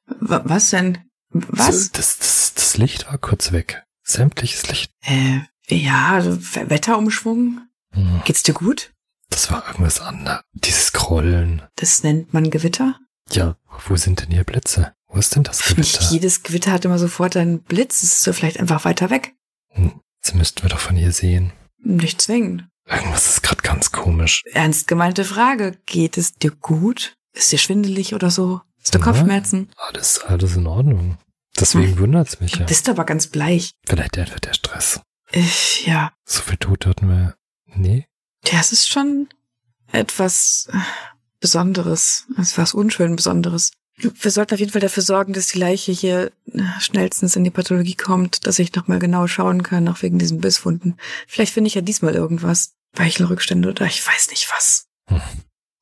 W was denn? Was? Das, das, das Licht war kurz weg. Sämtliches Licht. Äh, ja, also Wetterumschwung. Hm, Geht's dir gut? Das war irgendwas anderes. Dieses Scrollen. Das nennt man Gewitter. Ja, wo sind denn hier Blitze? Wo ist denn das Nicht Gewitter? jedes Gewitter hat immer sofort einen Blitz. Es ist so vielleicht einfach weiter weg. Hm, Das müssten wir doch von hier sehen. Nicht zwingend. Irgendwas ist gerade ganz komisch. Ernst gemeinte Frage. Geht es dir gut? Ist dir schwindelig oder so? Hast du Ja. Kopfschmerzen? Alles, alles in Ordnung. Deswegen wundert's mich Du ja. bist aber ganz bleich. Vielleicht einfach der Stress. Ich, ja. So viel Tod hatten wir. Nee? Ja, es ist schon etwas äh, Besonderes. Es ist was unschön Besonderes. Wir sollten auf jeden Fall dafür sorgen, dass die Leiche hier äh, schnellstens in die Pathologie kommt, dass ich nochmal genau schauen kann, auch wegen diesen Bisswunden. Vielleicht finde ich ja diesmal irgendwas. Weichelrückstände oder ich weiß nicht was. Hm.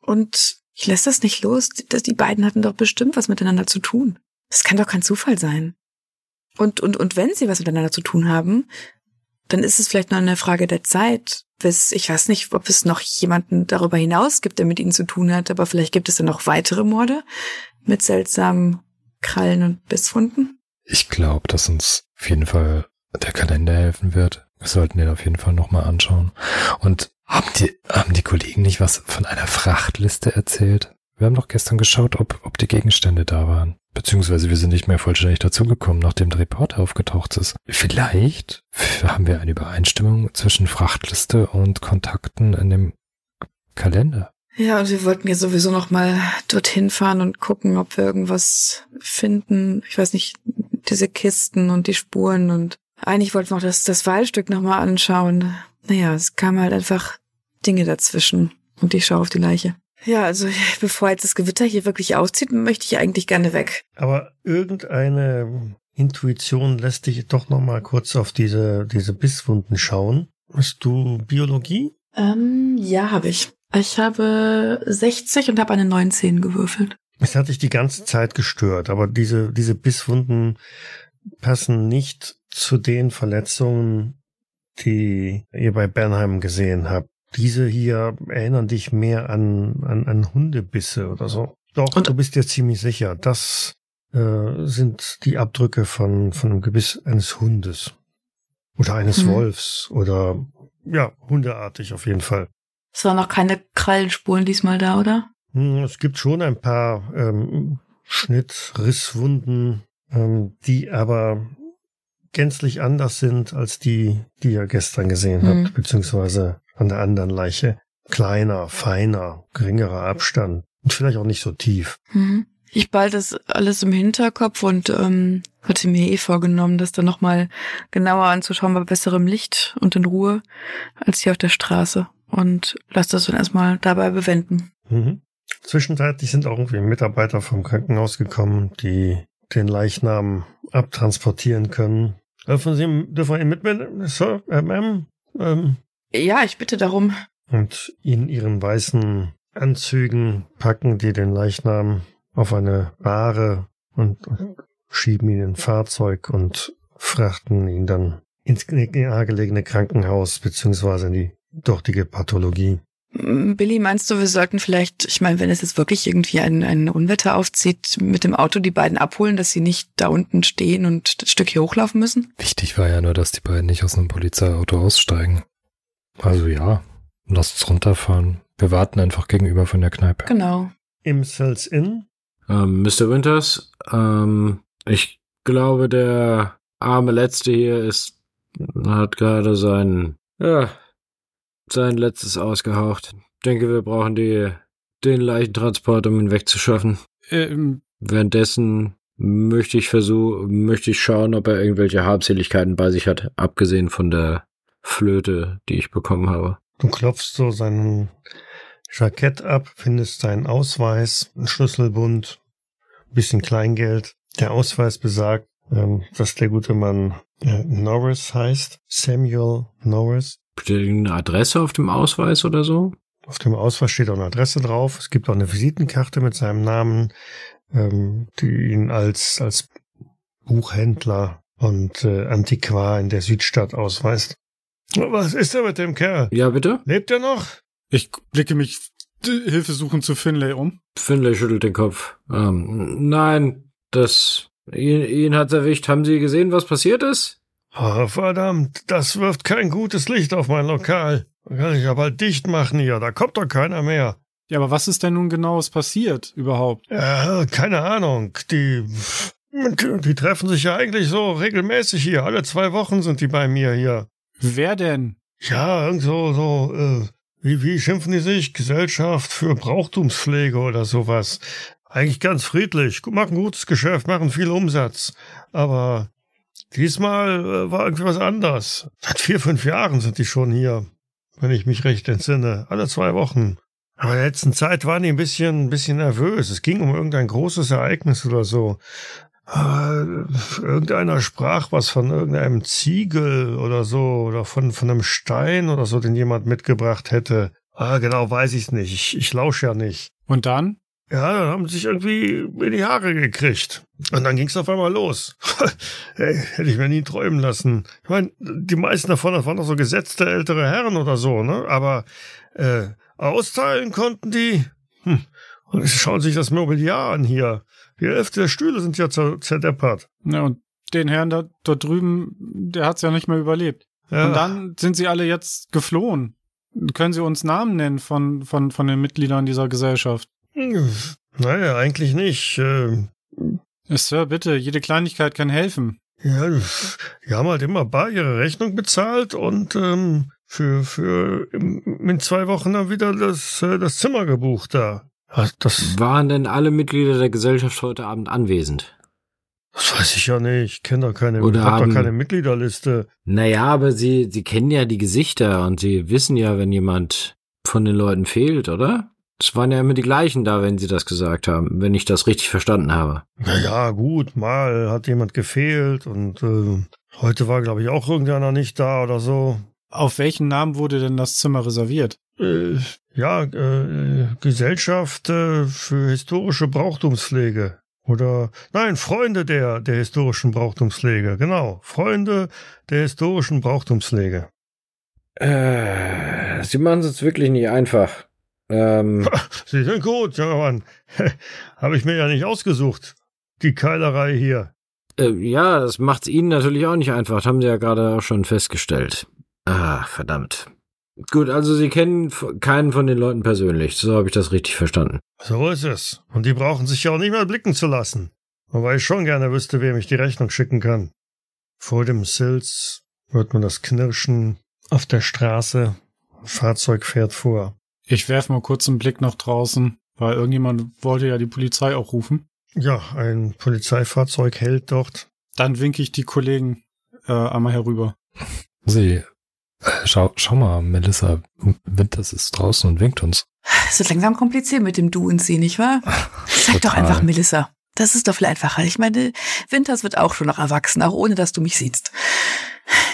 Und ich lasse das nicht los. dass Die beiden hatten doch bestimmt was miteinander zu tun. Das kann doch kein Zufall sein. Und, und, und wenn sie was miteinander zu tun haben, dann ist es vielleicht nur eine Frage der Zeit, bis, ich weiß nicht, ob es noch jemanden darüber hinaus gibt, der mit ihnen zu tun hat, aber vielleicht gibt es dann noch weitere Morde mit seltsamen Krallen und Bisswunden. Ich glaube, dass uns auf jeden Fall der Kalender helfen wird. Wir sollten den auf jeden Fall nochmal anschauen. Und haben die, haben die Kollegen nicht was von einer Frachtliste erzählt? Wir haben doch gestern geschaut, ob, ob die Gegenstände da waren. Beziehungsweise wir sind nicht mehr vollständig dazugekommen, nachdem der Reporter aufgetaucht ist. Vielleicht haben wir eine Übereinstimmung zwischen Frachtliste und Kontakten in dem Kalender. Ja, und wir wollten ja sowieso noch mal dorthin fahren und gucken, ob wir irgendwas finden. Ich weiß nicht, diese Kisten und die Spuren und eigentlich wollten wir auch das, das Waldstück noch mal anschauen. Naja, es kamen halt einfach Dinge dazwischen und ich schaue auf die Leiche. Ja, also bevor jetzt das Gewitter hier wirklich auszieht, möchte ich eigentlich gerne weg. Aber irgendeine Intuition lässt dich doch noch mal kurz auf diese, diese Bisswunden schauen. Hast du Biologie? Ähm, ja, habe ich. Ich habe 60 und habe eine 19 gewürfelt. Es hat dich die ganze Zeit gestört, aber diese, diese Bisswunden passen nicht zu den Verletzungen, die ihr bei Bernheim gesehen habt. Diese hier erinnern dich mehr an, an, an Hundebisse oder so. Doch, Und- du bist dir ziemlich sicher. Das äh, sind die Abdrücke von, von einem Gebiss eines Hundes. Oder eines Mhm. Wolfs. Oder ja, hundeartig auf jeden Fall. Es waren noch keine Krallenspuren diesmal da, oder? Hm, Es gibt schon ein paar ähm, Schnittrisswunden, ähm, die aber gänzlich anders sind als die, die ihr gestern gesehen Hm. habt, beziehungsweise an der anderen Leiche. Kleiner, feiner, geringerer Abstand und vielleicht auch nicht so tief. Mhm. Ich behalte das alles im Hinterkopf und ähm, hatte mir eh vorgenommen, das dann nochmal genauer anzuschauen bei besserem Licht und in Ruhe als hier auf der Straße. Und lass das dann erstmal dabei bewenden. Mhm. Zwischenzeitlich sind auch irgendwie Mitarbeiter vom Krankenhaus gekommen, die den Leichnam abtransportieren können. Dürfen Sie, dürfen ihn mitnehmen, Sir, äh, Ma'am? Ähm, Ja, ich bitte darum. und in ihren weißen Anzügen packen die den Leichnam auf eine Bahre und schieben ihn in ein Fahrzeug und frachten ihn dann ins nahegelegene Krankenhaus beziehungsweise in die dortige Pathologie. M, Billy, meinst du, wir sollten vielleicht, ich meine, wenn es jetzt wirklich irgendwie ein, ein Unwetter aufzieht, mit dem Auto die beiden abholen, dass sie nicht da unten stehen und das Stück hier hochlaufen müssen? Wichtig war ja nur, dass die beiden nicht aus einem Polizeiauto aussteigen. Also ja, lasst uns runterfahren. Wir warten einfach gegenüber von der Kneipe. Genau. Im Cells Inn Ähm, Mr. Winters, ähm, ich glaube, der arme Letzte hier ist, hat gerade sein, ja, sein letztes ausgehaucht. Ich denke, wir brauchen die, den Leichentransport, um ihn wegzuschaffen. Ähm, Währenddessen möchte ich versuchen, möchte ich schauen, ob er irgendwelche Habseligkeiten bei sich hat, abgesehen von der Flöte, die ich bekommen habe. Du klopfst so sein Jackett ab, findest seinen Ausweis, einen Schlüsselbund, ein bisschen Kleingeld. Der Ausweis besagt, ähm, dass der gute Mann äh, Norris heißt. Samuel Norris. Steht irgendeine Adresse auf dem Ausweis oder so? Auf dem Ausweis steht auch eine Adresse drauf. Es gibt auch eine Visitenkarte mit seinem Namen, ähm, die ihn als, als Buchhändler und äh, Antiquar in der Südstadt ausweist. Was ist denn mit dem Kerl? Ja, bitte? Lebt er noch? ich blicke mich Hilfe suchen zu Finlay um. Finlay schüttelt den Kopf. Ähm, nein, das, ihn, ihn hat's erwischt. Haben Sie gesehen, was passiert ist? Oh, verdammt, das wirft kein gutes Licht auf mein Lokal. Da kann ich ja bald dicht machen hier, da kommt doch keiner mehr. Ja, aber was ist denn nun genaues passiert überhaupt? Ja, keine Ahnung. Die, die treffen sich ja eigentlich so regelmäßig hier. Alle zwei Wochen sind die bei mir hier. Wer denn? Ja, irgend so, so, äh, wie, wie schimpfen die sich? Gesellschaft für Brauchtumspflege oder sowas. Eigentlich ganz friedlich, machen gutes Geschäft, machen viel Umsatz. Aber diesmal äh, war irgendwie was anders. Seit vier, fünf Jahren sind die schon hier, wenn ich mich recht entsinne. Alle zwei Wochen. Aber in der letzten Zeit waren die ein bisschen, ein bisschen nervös. Es ging um irgendein großes Ereignis oder so. Äh, irgendeiner sprach was von irgendeinem Ziegel oder so oder von, von einem Stein oder so, den jemand mitgebracht hätte. Ah, genau weiß ich's nicht. Ich, ich lausche ja nicht. Und dann? Ja, dann haben sie sich irgendwie in die Haare gekriegt. Und dann ging's auf einmal los. [LAUGHS] hey, hätte ich mir nie träumen lassen. Ich meine, die meisten davon, das waren doch so gesetzte ältere Herren oder so, ne? Aber äh, austeilen konnten die. Hm. Und schauen sich das Mobiliar an hier. Die Hälfte der Stühle sind ja zerdeppert. Ja, und den Herrn da dort drüben, der hat's ja nicht mehr überlebt. Ja. Und dann sind sie alle jetzt geflohen. Können Sie uns Namen nennen von, von, von den Mitgliedern dieser Gesellschaft? Naja, eigentlich nicht. Äh, Sir, bitte, jede Kleinigkeit kann helfen. Ja, die haben halt immer bar ihre Rechnung bezahlt und ähm, für, für in zwei Wochen dann wieder das, äh, das Zimmer gebucht da. Das Waren denn alle Mitglieder der Gesellschaft heute Abend anwesend? Das weiß ich ja nicht. Ich kenne doch keine, Oder hab haben, doch keine Mitgliederliste. Naja, aber sie, sie kennen ja die Gesichter und sie wissen ja, wenn jemand von den Leuten fehlt, oder? Es waren ja immer die gleichen da, wenn sie das gesagt haben, wenn ich das richtig verstanden habe. Naja, gut, mal hat jemand gefehlt und äh, heute war, glaube ich, auch irgendeiner nicht da oder so. Auf welchen Namen wurde denn das Zimmer reserviert? Äh, ja, äh, Gesellschaft äh, für historische Brauchtumspflege. Oder nein, Freunde der, der historischen Brauchtumspflege, genau. Freunde der historischen Brauchtumspflege. Äh, Sie machen es jetzt wirklich nicht einfach. Ähm, [LAUGHS] Sie sind gut, junger Mann. [LAUGHS] Habe ich mir ja nicht ausgesucht. Die Keilerei hier. Äh, ja, das macht's Ihnen natürlich auch nicht einfach. Das haben Sie ja gerade auch schon festgestellt. Ah, verdammt. Gut, also Sie kennen keinen von den Leuten persönlich. So habe ich das richtig verstanden. So ist es. Und die brauchen sich ja auch nicht mal blicken zu lassen. Wobei ich schon gerne wüsste, wem ich die Rechnung schicken kann. Vor dem Silz hört man das Knirschen auf der Straße. Ein Fahrzeug fährt vor. Ich werfe mal kurz einen Blick nach draußen, weil irgendjemand wollte ja die Polizei auch rufen. Ja, ein Polizeifahrzeug hält dort. Dann winke ich die Kollegen äh, einmal herüber. Sie Schau, schau mal, Melissa, Winters ist draußen und winkt uns. Es wird langsam kompliziert mit dem Du und Sie, nicht wahr? Sag doch einfach Melissa. Das ist doch viel einfacher. Ich meine, Winters wird auch schon noch erwachsen, auch ohne dass du mich siehst.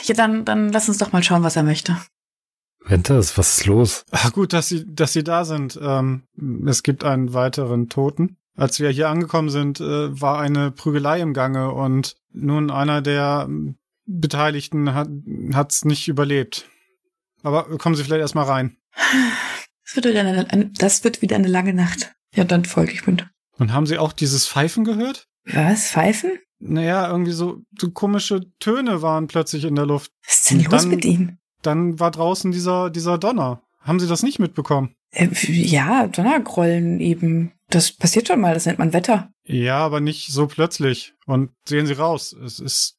Ja, dann, dann lass uns doch mal schauen, was er möchte. Winters, was ist los? Ach gut, dass Sie, dass Sie da sind. Ähm, es gibt einen weiteren Toten. Als wir hier angekommen sind, äh, war eine Prügelei im Gange und nun einer der Beteiligten hat es nicht überlebt. Aber kommen Sie vielleicht erstmal rein. Das wird, wieder eine, eine, das wird wieder eine lange Nacht. Ja, dann folge ich mit. Und haben Sie auch dieses Pfeifen gehört? Was? Pfeifen? Naja, irgendwie so, so komische Töne waren plötzlich in der Luft. Was ist denn los mit ihm? Dann war draußen dieser, dieser Donner. Haben Sie das nicht mitbekommen? Äh, ja, Donnergrollen eben. Das passiert schon mal, das nennt man Wetter. Ja, aber nicht so plötzlich. Und sehen Sie raus, es ist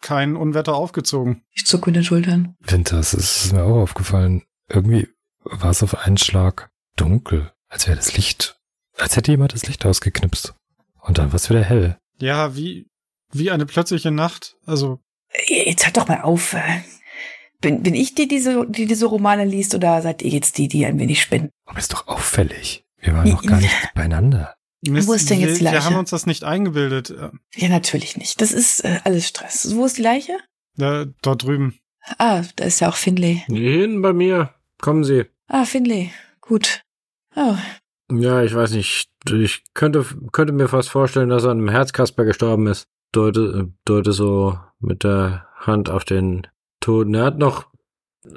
kein Unwetter aufgezogen. Ich zucke mit den Schultern. Winter, es ist mir auch aufgefallen. Irgendwie war es auf einen Schlag dunkel, als wäre das Licht, als hätte jemand das Licht ausgeknipst. Und dann war es wieder hell. Ja, wie, wie eine plötzliche Nacht. Also. Jetzt hört doch mal auf. Bin, bin ich die, die, so, die diese Romane liest, oder seid ihr jetzt die, die ein wenig spinnen? Aber ist doch auffällig. Wir waren noch gar nicht beieinander. Mist, Wo ist denn jetzt die Leiche? Wir haben uns das nicht eingebildet. Ja, natürlich nicht. Das ist äh, alles Stress. Wo ist die Leiche? Da, dort drüben. Ah, da ist ja auch Finlay. Hier hinten bei mir. Kommen Sie. Ah, Finlay. Gut. Oh. Ja, ich weiß nicht. Ich könnte, könnte mir fast vorstellen, dass er an einem Herzkasper gestorben ist. Deute, deute so mit der Hand auf den Toten. Er hat noch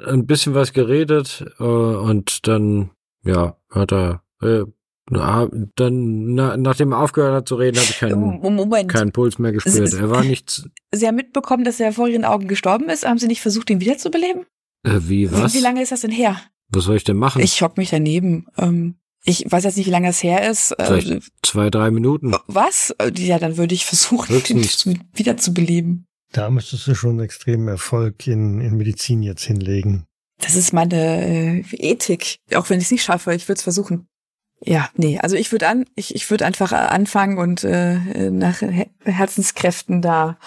ein bisschen was geredet äh, und dann ja, hat er, äh, na, dann, na, nachdem er aufgehört hat zu reden, habe ich keinen, Moment. keinen Puls mehr gespürt. Er war nichts. Sie haben mitbekommen, dass er vor Ihren Augen gestorben ist. Haben Sie nicht versucht, ihn wiederzubeleben? Äh, wie, was? Wie, wie lange ist das denn her? Was soll ich denn machen? Ich hock mich daneben. Ähm, ich weiß jetzt nicht, wie lange es her ist. Äh, Vielleicht zwei, drei Minuten. was? Äh, Ja, dann würde ich versuchen, ihn [LAUGHS] wiederzubeleben. Da müsstest du schon extremen Erfolg in, in Medizin jetzt hinlegen. Das ist meine äh, Ethik. Auch wenn ich es nicht schaffe, ich würde es versuchen. Ja, nee, also ich würde an, ich, ich würde einfach äh, anfangen und äh, nach He- Herzenskräften da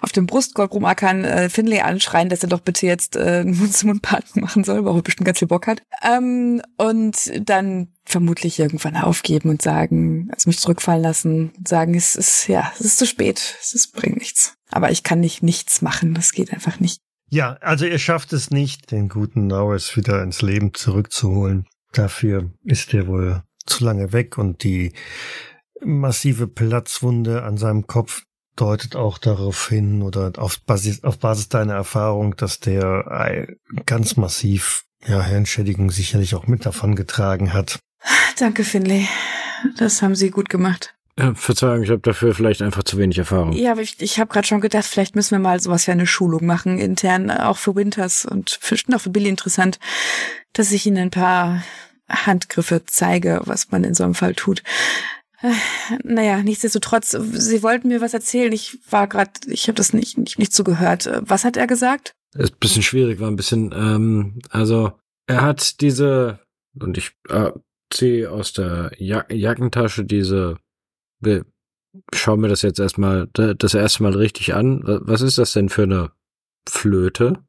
auf dem Brustkorb rumackern, äh, Finlay anschreien, dass er doch bitte jetzt äh, einen Mund-zu-Mund-Part [LAUGHS] machen soll, weil er bestimmt ganz viel Bock hat. Ähm, und dann vermutlich irgendwann aufgeben und sagen, also mich zurückfallen lassen und sagen, es ist, ja, es ist zu spät, es ist, bringt nichts. Aber ich kann nicht nichts machen, das geht einfach nicht. Ja, also ihr schafft es nicht, den guten Norris wieder ins Leben zurückzuholen. Dafür ist er wohl zu lange weg und die massive Platzwunde an seinem Kopf deutet auch darauf hin oder auf Basis, auf Basis deiner Erfahrung, dass der ganz massiv ja, Hirnschädigung sicherlich auch mit davon getragen hat. Danke, Finlay. Das haben Sie gut gemacht. Äh, Verzeihung, ich habe dafür vielleicht einfach zu wenig Erfahrung. Ja, aber ich, ich habe gerade schon gedacht, vielleicht müssen wir mal sowas wie eine Schulung machen, intern, auch für Winters und bestimmt auch für Billy interessant, dass ich Ihnen ein paar Handgriffe zeige, was man in so einem Fall tut. Äh, Naja, nichtsdestotrotz, Sie wollten mir was erzählen. Ich war gerade, ich habe das nicht, nicht, nicht zugehört. Äh, Was hat er gesagt? Ist ein bisschen schwierig, war ein bisschen, ähm, also er hat diese, und ich äh, ziehe aus der ja Jackentasche diese, wir schauen mir das jetzt erstmal, da- das erste Mal richtig an. Wa- Was ist das denn für eine Flöte?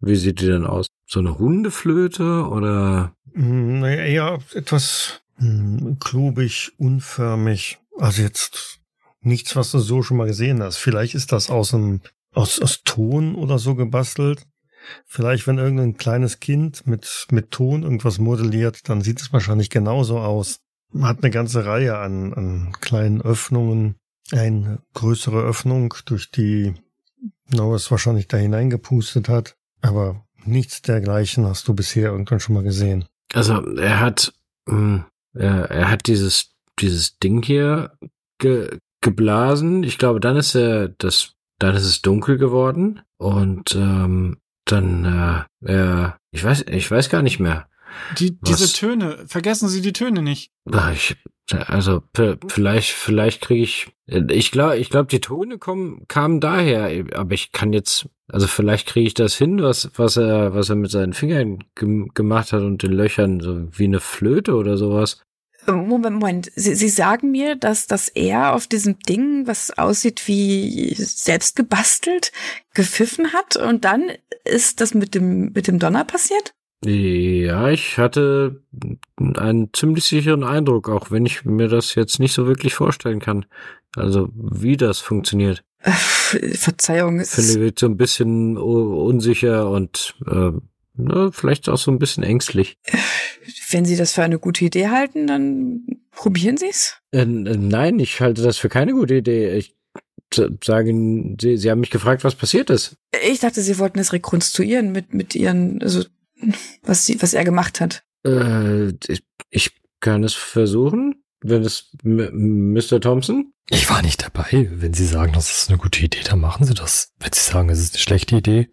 Wie sieht die denn aus? So eine Hundeflöte oder? Hm, Naja, eher etwas hm, klobig, unförmig. Also jetzt nichts, was du so schon mal gesehen hast. Vielleicht ist das aus einem, aus, aus Ton oder so gebastelt. Vielleicht, wenn irgendein kleines Kind mit, mit Ton irgendwas modelliert, dann sieht es wahrscheinlich genauso aus. Man hat eine ganze Reihe an, an kleinen Öffnungen. Eine größere Öffnung, durch die Norris wahrscheinlich da hineingepustet hat. Aber nichts dergleichen hast du bisher irgendwann schon mal gesehen. Also er hat, mh, er, er hat dieses dieses Ding hier ge, geblasen. Ich glaube, dann ist er das, dann ist es dunkel geworden und ähm, dann äh, er, ich weiß, ich weiß gar nicht mehr. Die, diese Töne, vergessen Sie die Töne nicht. Ah, Ich, also vielleicht, vielleicht kriege ich, ich glaube, ich glaube, die Tone kommen kamen daher, aber ich kann jetzt, also vielleicht kriege ich das hin, was was er was er mit seinen Fingern gem gemacht hat und den Löchern so wie eine Flöte oder sowas. Äh, Moment, Moment. Sie, Sie sagen mir, dass, dass er auf diesem Ding, was aussieht wie selbst gebastelt, gepfiffen hat und dann ist das mit dem, mit dem Donner passiert? Ja, ich hatte einen ziemlich sicheren Eindruck, auch wenn ich mir das jetzt nicht so wirklich vorstellen kann. Also wie das funktioniert. Äh, Verzeihung, es Finde ich so ein bisschen unsicher und äh, na, vielleicht auch so ein bisschen ängstlich. wenn Sie das für eine gute Idee halten, dann probieren Sie es. Äh, äh, nein, ich halte das für keine gute Idee. Ich s- sage, Ihnen, Sie, Sie haben mich gefragt, was passiert ist. Ich dachte, Sie wollten es rekonstruieren mit, mit Ihren, also, was, sie, was er gemacht hat. Äh, ich, ich kann es versuchen, wenn es Mr. Thompson. Ich war nicht dabei. Wenn Sie sagen, das ist eine gute Idee, dann machen Sie das. Wenn Sie sagen, es ist eine schlechte Idee,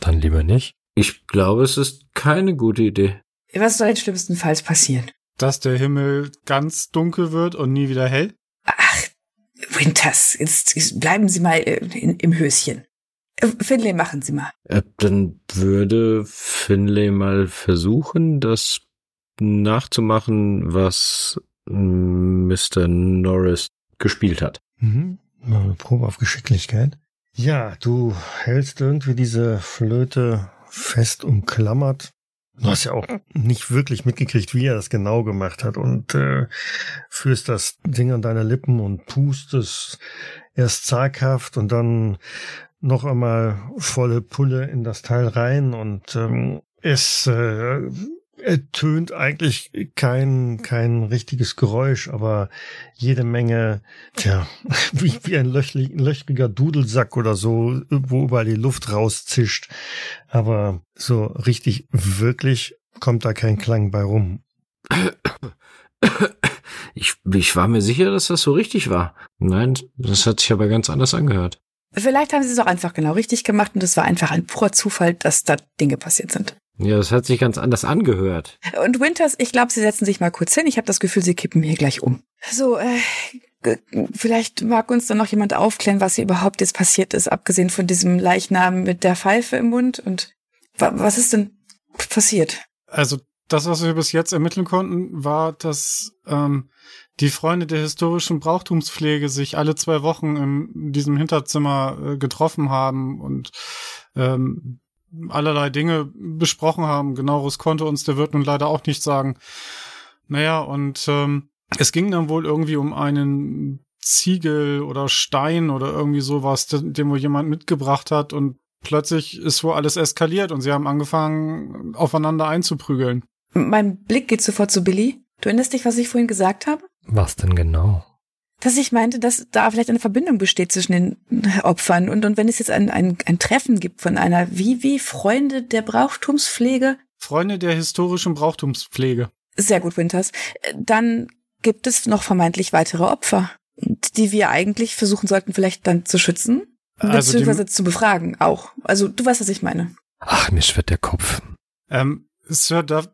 dann lieber nicht. Ich glaube, es ist keine gute Idee. Was soll jetzt schlimmstenfalls passieren? Dass der Himmel ganz dunkel wird und nie wieder hell. Ach, Winters, jetzt, jetzt bleiben Sie mal äh, in, im Höschen. Äh, Finlay, machen Sie mal. Äh, dann würde Finlay mal versuchen, das nachzumachen, was mm, Mr. Norris gespielt hat. Mhm. Mal eine Probe auf Geschicklichkeit. Ja, du hältst irgendwie diese Flöte fest umklammert. Du hast ja auch nicht wirklich mitgekriegt, wie er das genau gemacht hat und äh, führst das Ding an deine Lippen und pustest erst zaghaft und dann noch einmal volle Pulle in das Teil rein und ähm, es äh, ertönt eigentlich kein kein richtiges Geräusch, aber jede Menge, tja, [LAUGHS] wie, wie ein löchli- löchriger Dudelsack oder so, wo überall die Luft rauszischt. Aber so richtig wirklich kommt da kein Klang bei rum. Ich, ich war mir sicher, dass das so richtig war. Nein, das hat sich aber ganz anders angehört. Vielleicht haben sie es auch einfach genau richtig gemacht und es war einfach ein purer Zufall, dass da Dinge passiert sind. Ja, das hat sich ganz anders angehört. Und Winters, ich glaube, sie setzen sich mal kurz hin. Ich habe das Gefühl, sie kippen hier gleich um. So, äh, vielleicht mag uns dann noch jemand aufklären, was hier überhaupt jetzt passiert ist, abgesehen von diesem Leichnam mit der Pfeife im Mund. Und was ist denn passiert? Also das, was wir bis jetzt ermitteln konnten, war, dass ähm, die Freunde der historischen Brauchtumspflege sich alle zwei Wochen in diesem Hinterzimmer äh, getroffen haben und ähm, allerlei Dinge besprochen haben. Genaueres konnte uns der Wirt nun leider auch nicht sagen. Naja, und ähm, es ging dann wohl irgendwie um einen Ziegel oder Stein oder irgendwie sowas, den, wohl jemand mitgebracht hat und plötzlich ist wohl alles eskaliert und sie haben angefangen, aufeinander einzuprügeln. Mein Blick geht sofort zu Billy. Du erinnerst dich, was ich vorhin gesagt habe? Was denn genau? Dass ich meinte, dass da vielleicht eine Verbindung besteht zwischen den Opfern und, und wenn es jetzt ein, ein, ein Treffen gibt von einer wie wie Freunde der Brauchtumspflege. Freunde der historischen Brauchtumspflege. Sehr gut, Winters. Dann gibt es noch vermeintlich weitere Opfer, die wir eigentlich versuchen sollten, vielleicht dann zu schützen, also beziehungsweise zu befragen auch. Also du weißt, was ich meine. Ach, mir schwirrt der Kopf. Ähm, Sir, darf,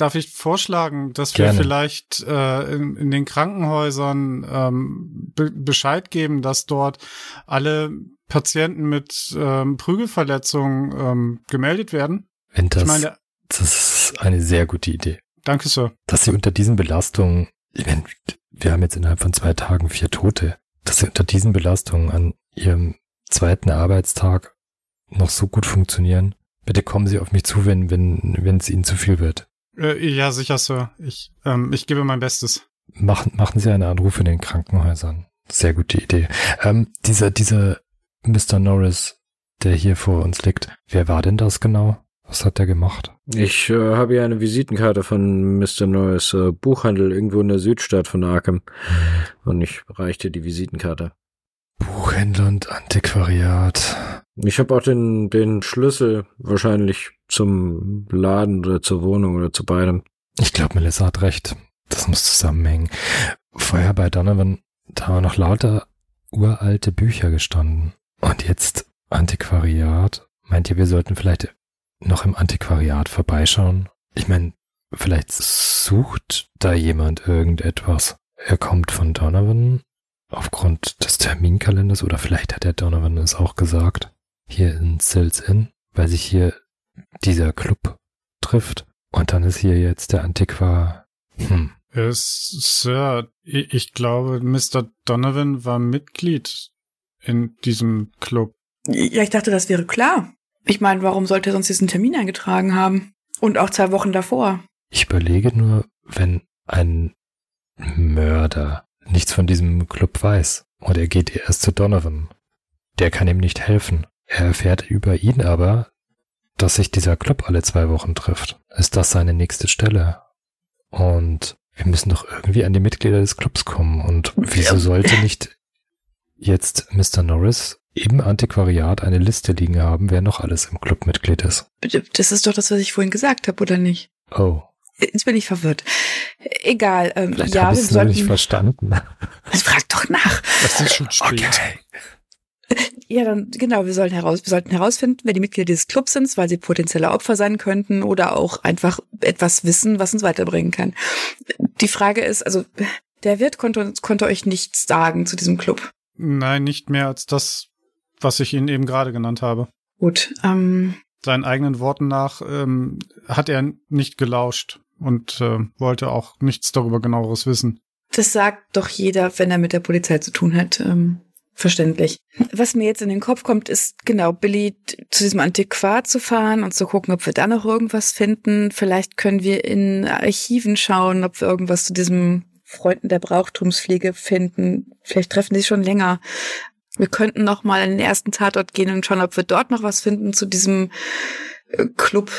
darf ich vorschlagen, dass Gerne. wir vielleicht äh, in, in, den Krankenhäusern ähm, be Bescheid geben, dass dort alle Patienten mit ähm, Prügelverletzungen ähm, gemeldet werden? Wenn das, ich meine, das ist eine sehr gute Idee. Danke, Sir. Dass sie unter diesen Belastungen ich meine, wir haben jetzt innerhalb von zwei Tagen vier Tote, dass sie unter diesen Belastungen an ihrem zweiten Arbeitstag noch so gut funktionieren. Bitte kommen Sie auf mich zu, wenn, wenn, wenn es Ihnen zu viel wird. Äh, ja, sicher, Sir. Ich, ähm, ich gebe mein Bestes. Machen, machen Sie einen Anruf in den Krankenhäusern. Sehr gute Idee. Ähm, dieser, dieser Mr. Norris, der hier vor uns liegt, wer war denn das genau? Was hat der gemacht? Ich äh, habe hier eine Visitenkarte von Mr. Norris, äh, Buchhandel irgendwo in der Südstadt von Arkham. Und ich reichte die Visitenkarte. Buchhändler und Antiquariat. Ich habe auch den, den Schlüssel wahrscheinlich zum Laden oder zur Wohnung oder zu beidem. Ich glaube, Melissa hat recht. Das muss zusammenhängen. Vorher bei Donovan, da waren noch lauter uralte Bücher gestanden. Und jetzt Antiquariat. Meint ihr, wir sollten vielleicht noch im Antiquariat vorbeischauen? Ich meine, vielleicht sucht da jemand irgendetwas. Er kommt von Donovan aufgrund des Terminkalenders oder vielleicht hat der Donovan es auch gesagt. Hier in Sills Inn, weil sich hier dieser Club trifft. Und dann ist hier jetzt der Antiquar. Hm. Sir, ich glaube, Mr. Donovan war Mitglied in diesem Club. Ja, ich dachte, das wäre klar. Ich meine, warum sollte er sonst diesen Termin eingetragen haben? Und auch zwei Wochen davor. Ich überlege nur, wenn ein Mörder nichts von diesem Club weiß und er geht erst zu Donovan. Der kann ihm nicht helfen. Er erfährt über ihn aber, dass sich dieser Club alle zwei Wochen trifft. Ist das seine nächste Stelle? Und wir müssen doch irgendwie an die Mitglieder des Clubs kommen. Und wieso sollte nicht jetzt Mr. Norris im Antiquariat eine Liste liegen haben, wer noch alles im Club Mitglied ist. Das ist doch das, was ich vorhin gesagt habe, oder nicht? Oh. Jetzt bin ich verwirrt. Egal. Ähm, Vielleicht ja, habe ich es sollten... nicht verstanden. Frag doch nach. Das ist schon spät. Okay. Ja, dann genau, wir sollten heraus, wir sollten herausfinden, wer die Mitglieder dieses Clubs sind, weil sie potenzielle Opfer sein könnten oder auch einfach etwas wissen, was uns weiterbringen kann. Die Frage ist, also der Wirt konnte, konnte euch nichts sagen zu diesem Club. Nein, nicht mehr als das, was ich Ihnen eben gerade genannt habe. Gut. Ähm, Seinen eigenen Worten nach ähm, hat er nicht gelauscht und äh, wollte auch nichts darüber genaueres wissen. Das sagt doch jeder, wenn er mit der Polizei zu tun hat. Ähm, verständlich. Was mir jetzt in den Kopf kommt, ist genau Billy zu diesem Antiquar zu fahren und zu gucken, ob wir da noch irgendwas finden. Vielleicht können wir in Archiven schauen, ob wir irgendwas zu diesem Freunden der Brauchtumspflege finden. Vielleicht treffen sie schon länger. Wir könnten noch mal an den ersten Tatort gehen und schauen, ob wir dort noch was finden zu diesem äh, Club,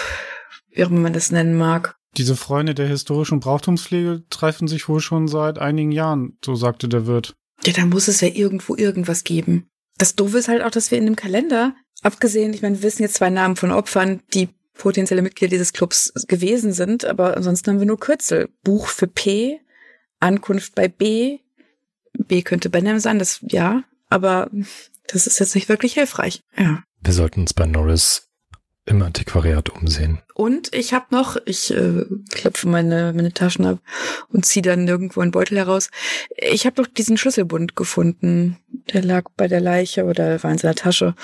wie auch immer man das nennen mag. Diese Freunde der historischen Brauchtumspflege treffen sich wohl schon seit einigen Jahren, so sagte der Wirt. Ja, dann muss es ja irgendwo irgendwas geben. Das Doofe ist halt auch, dass wir in dem Kalender, abgesehen, ich meine, wir wissen jetzt zwei Namen von Opfern, die potenzielle Mitglieder dieses Clubs gewesen sind, aber ansonsten haben wir nur Kürzel. Buch für P, Ankunft bei B. B könnte Benham sein, das ja, aber das ist jetzt nicht wirklich hilfreich. Ja. Wir sollten uns bei Norris im Antiquariat umsehen. Und ich habe noch, ich äh, klopfe meine, meine Taschen ab und ziehe dann irgendwo einen Beutel heraus. Ich habe noch diesen Schlüsselbund gefunden. Der lag bei der Leiche oder war in seiner Tasche.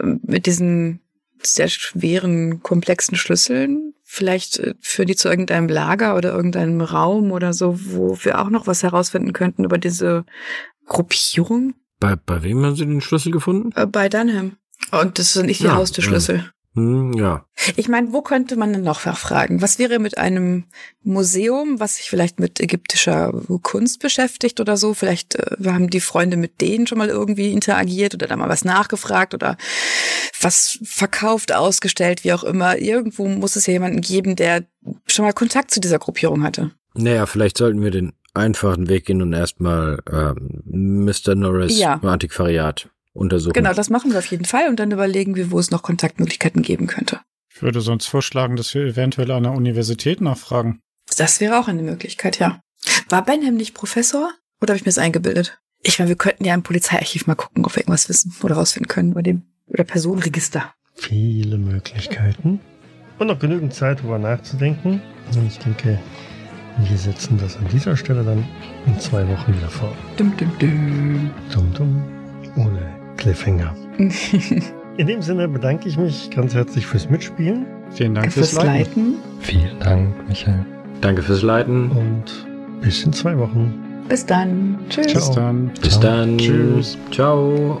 Ähm, Mit diesen sehr schweren, komplexen Schlüsseln. Vielleicht äh, führen die zu irgendeinem Lager oder irgendeinem Raum oder so, wo wir auch noch was herausfinden könnten über diese Gruppierung Bei, bei wem haben Sie den Schlüssel gefunden? äh, bei Dunham. Und das sind nicht die Ja, Haustürschlüssel. Hm, ja. Ich meine, wo könnte man denn noch fragen? Was wäre mit einem Museum, was sich vielleicht mit ägyptischer Kunst beschäftigt oder so? Vielleicht äh, haben die Freunde mit denen schon mal irgendwie interagiert oder da mal was nachgefragt oder was verkauft, ausgestellt, wie auch immer. Irgendwo muss es ja jemanden geben, der schon mal Kontakt zu dieser Gruppierung hatte. Naja, vielleicht sollten wir den einfachen Weg gehen und erstmal ähm, Mr. Norris Ja. Antiquariat untersuchen. Genau, das machen wir auf jeden Fall und dann überlegen wir, wo es noch Kontaktmöglichkeiten geben könnte. Ich würde sonst vorschlagen, dass wir eventuell an der Universität nachfragen. Das wäre auch eine Möglichkeit, ja. War Benham nicht Professor? Oder habe ich mir das eingebildet? Ich meine, wir könnten ja im Polizeiarchiv mal gucken, ob wir irgendwas wissen oder rausfinden können über dem oder Personenregister. Viele Möglichkeiten. Und noch genügend Zeit, darüber nachzudenken. Und ich denke, wir setzen das an dieser Stelle dann in zwei Wochen wieder fort. Dum, dum, dum. Dumm, dumm, ohne Cliffhanger. In dem Sinne bedanke ich mich ganz herzlich fürs Mitspielen Vielen Dank Fürs fürs Leiten. Leiten. Vielen Dank, Michael. Danke fürs Leiten. und bis in zwei Wochen. Bis dann. Tschüss. Bis dann. Bis dann. Tschüss. Ciao.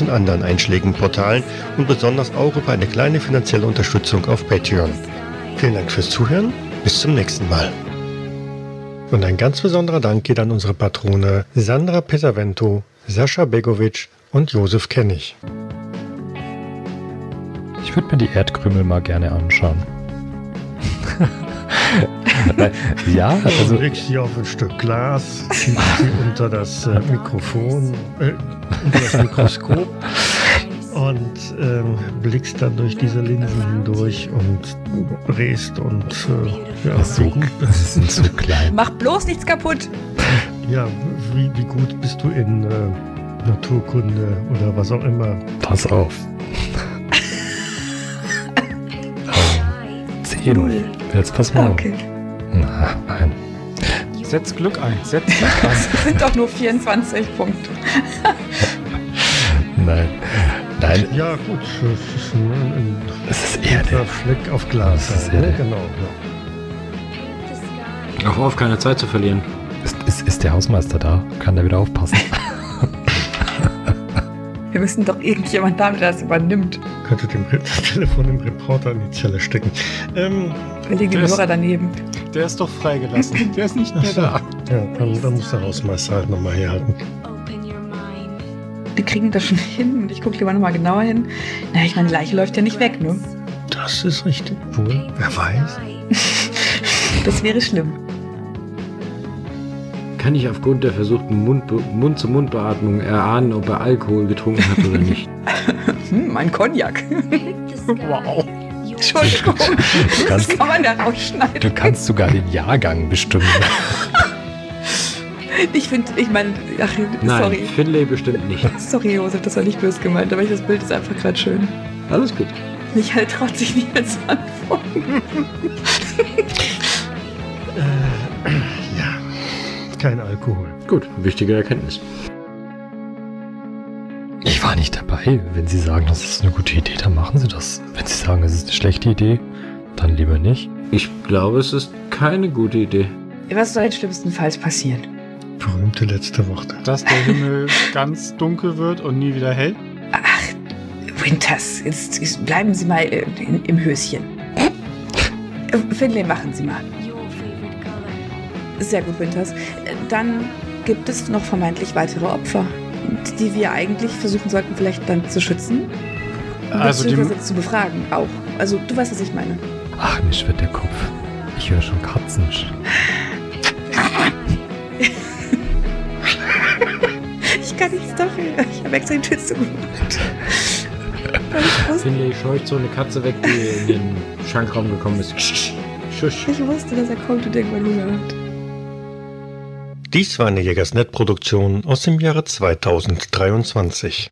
und anderen einschlägigen Portalen und besonders auch über eine kleine finanzielle Unterstützung auf Patreon. Vielen Dank fürs Zuhören. Bis zum nächsten Mal. Und ein ganz besonderer Dank geht an unsere Patrone Sandra Pesavento, Sascha Begovic und Josef Kennig. Ich würde mir die Erdkrümel mal gerne anschauen. [LAUGHS] [LAUGHS] Ja, Also also legst sie auf ein Stück Glas, ziehst sie [LAUGHS] unter das äh, Mikrofon, äh, unter das Mikroskop und ähm, blickst dann durch diese Linsen hindurch und drehst und äh, ja, so, wie gut, [LAUGHS] sie sind so klein. Mach bloß nichts kaputt. ja, wie, wie gut bist du in äh, Naturkunde oder was auch immer. Pass auf. Zehn. Jetzt pass mal. Okay. Na, nein. Setz Glück ein. Setz Glück ein. Das sind doch nur 24 Punkte. [LAUGHS] Nein. Nein, Ja gut, das ist ein, ein, es ist Erde. Fleck auf Glas. Das ist halt, ne? Erde. Genau. Ja. Auf, auf, keine Zeit zu verlieren. Ist, ist, ist der Hausmeister da? Kann der wieder aufpassen? Wir müssen doch irgendjemand da, der das übernimmt. Könnte dem [LAUGHS] das Telefon dem Reporter in die Zelle stecken. Ähm, legen den Das- Hörer daneben. Der ist doch freigelassen. [LAUGHS] Der ist nicht mehr so. da. ja, dann, dann muss der Hausmeister halt nochmal herhalten. Die kriegen das schon [LAUGHS] hin und ich gucke lieber nochmal genauer hin. Na, ich meine, die Leiche läuft ja nicht weg, ne? Das ist richtig. Wohl, wer weiß. Das wäre schlimm. Kann ich aufgrund der versuchten Mund- Mund-zu-Mund-Beatmung erahnen, ob er Alkohol getrunken hat oder nicht? [LAUGHS] Hm, mein Cognac. Wow. Entschuldigung. Das kannst- kann man da rausschneiden. Du kannst sogar den Jahrgang bestimmen. Ich finde, ich meine, ach, Nein, sorry. Finlay bestimmt nicht. Sorry, Josef, das war nicht böse gemeint, aber ich, das Bild ist einfach gerade schön. Alles gut. Michael traut sich nicht mehr zu antworten. [LAUGHS] kein Alkohol. Gut, wichtige Erkenntnis. Ich war nicht dabei. Wenn Sie sagen, das ist eine gute Idee, dann machen Sie das. Wenn Sie sagen, es ist eine schlechte Idee, dann lieber nicht. Ich glaube, es ist keine gute Idee. Was soll jetzt schlimmstenfalls passieren? Berühmte letzte Worte. Dass der Himmel ganz dunkel wird und nie wieder hell. Ach, Winters, jetzt, jetzt bleiben Sie mal äh, in, im Höschen. Äh, Finlay, machen Sie mal. Sehr gut, Winters. Dann gibt es noch vermeintlich weitere Opfer, die wir eigentlich versuchen sollten, vielleicht dann zu schützen. Also die, beziehungsweise zu befragen auch. Also du weißt, was ich meine. Ach, mir schwirrt der Kopf. Ich höre schon Katzen. Ich kann nichts dafür. Ich habe extra die Tür zugemacht. Weil ich scheucht so eine Katze weg, die in den Schankraum gekommen ist. Ich wusste, dass er kommt und irgendwann Hunger hat. Dies war eine Jägersnet-Produktion aus dem Jahre 2023.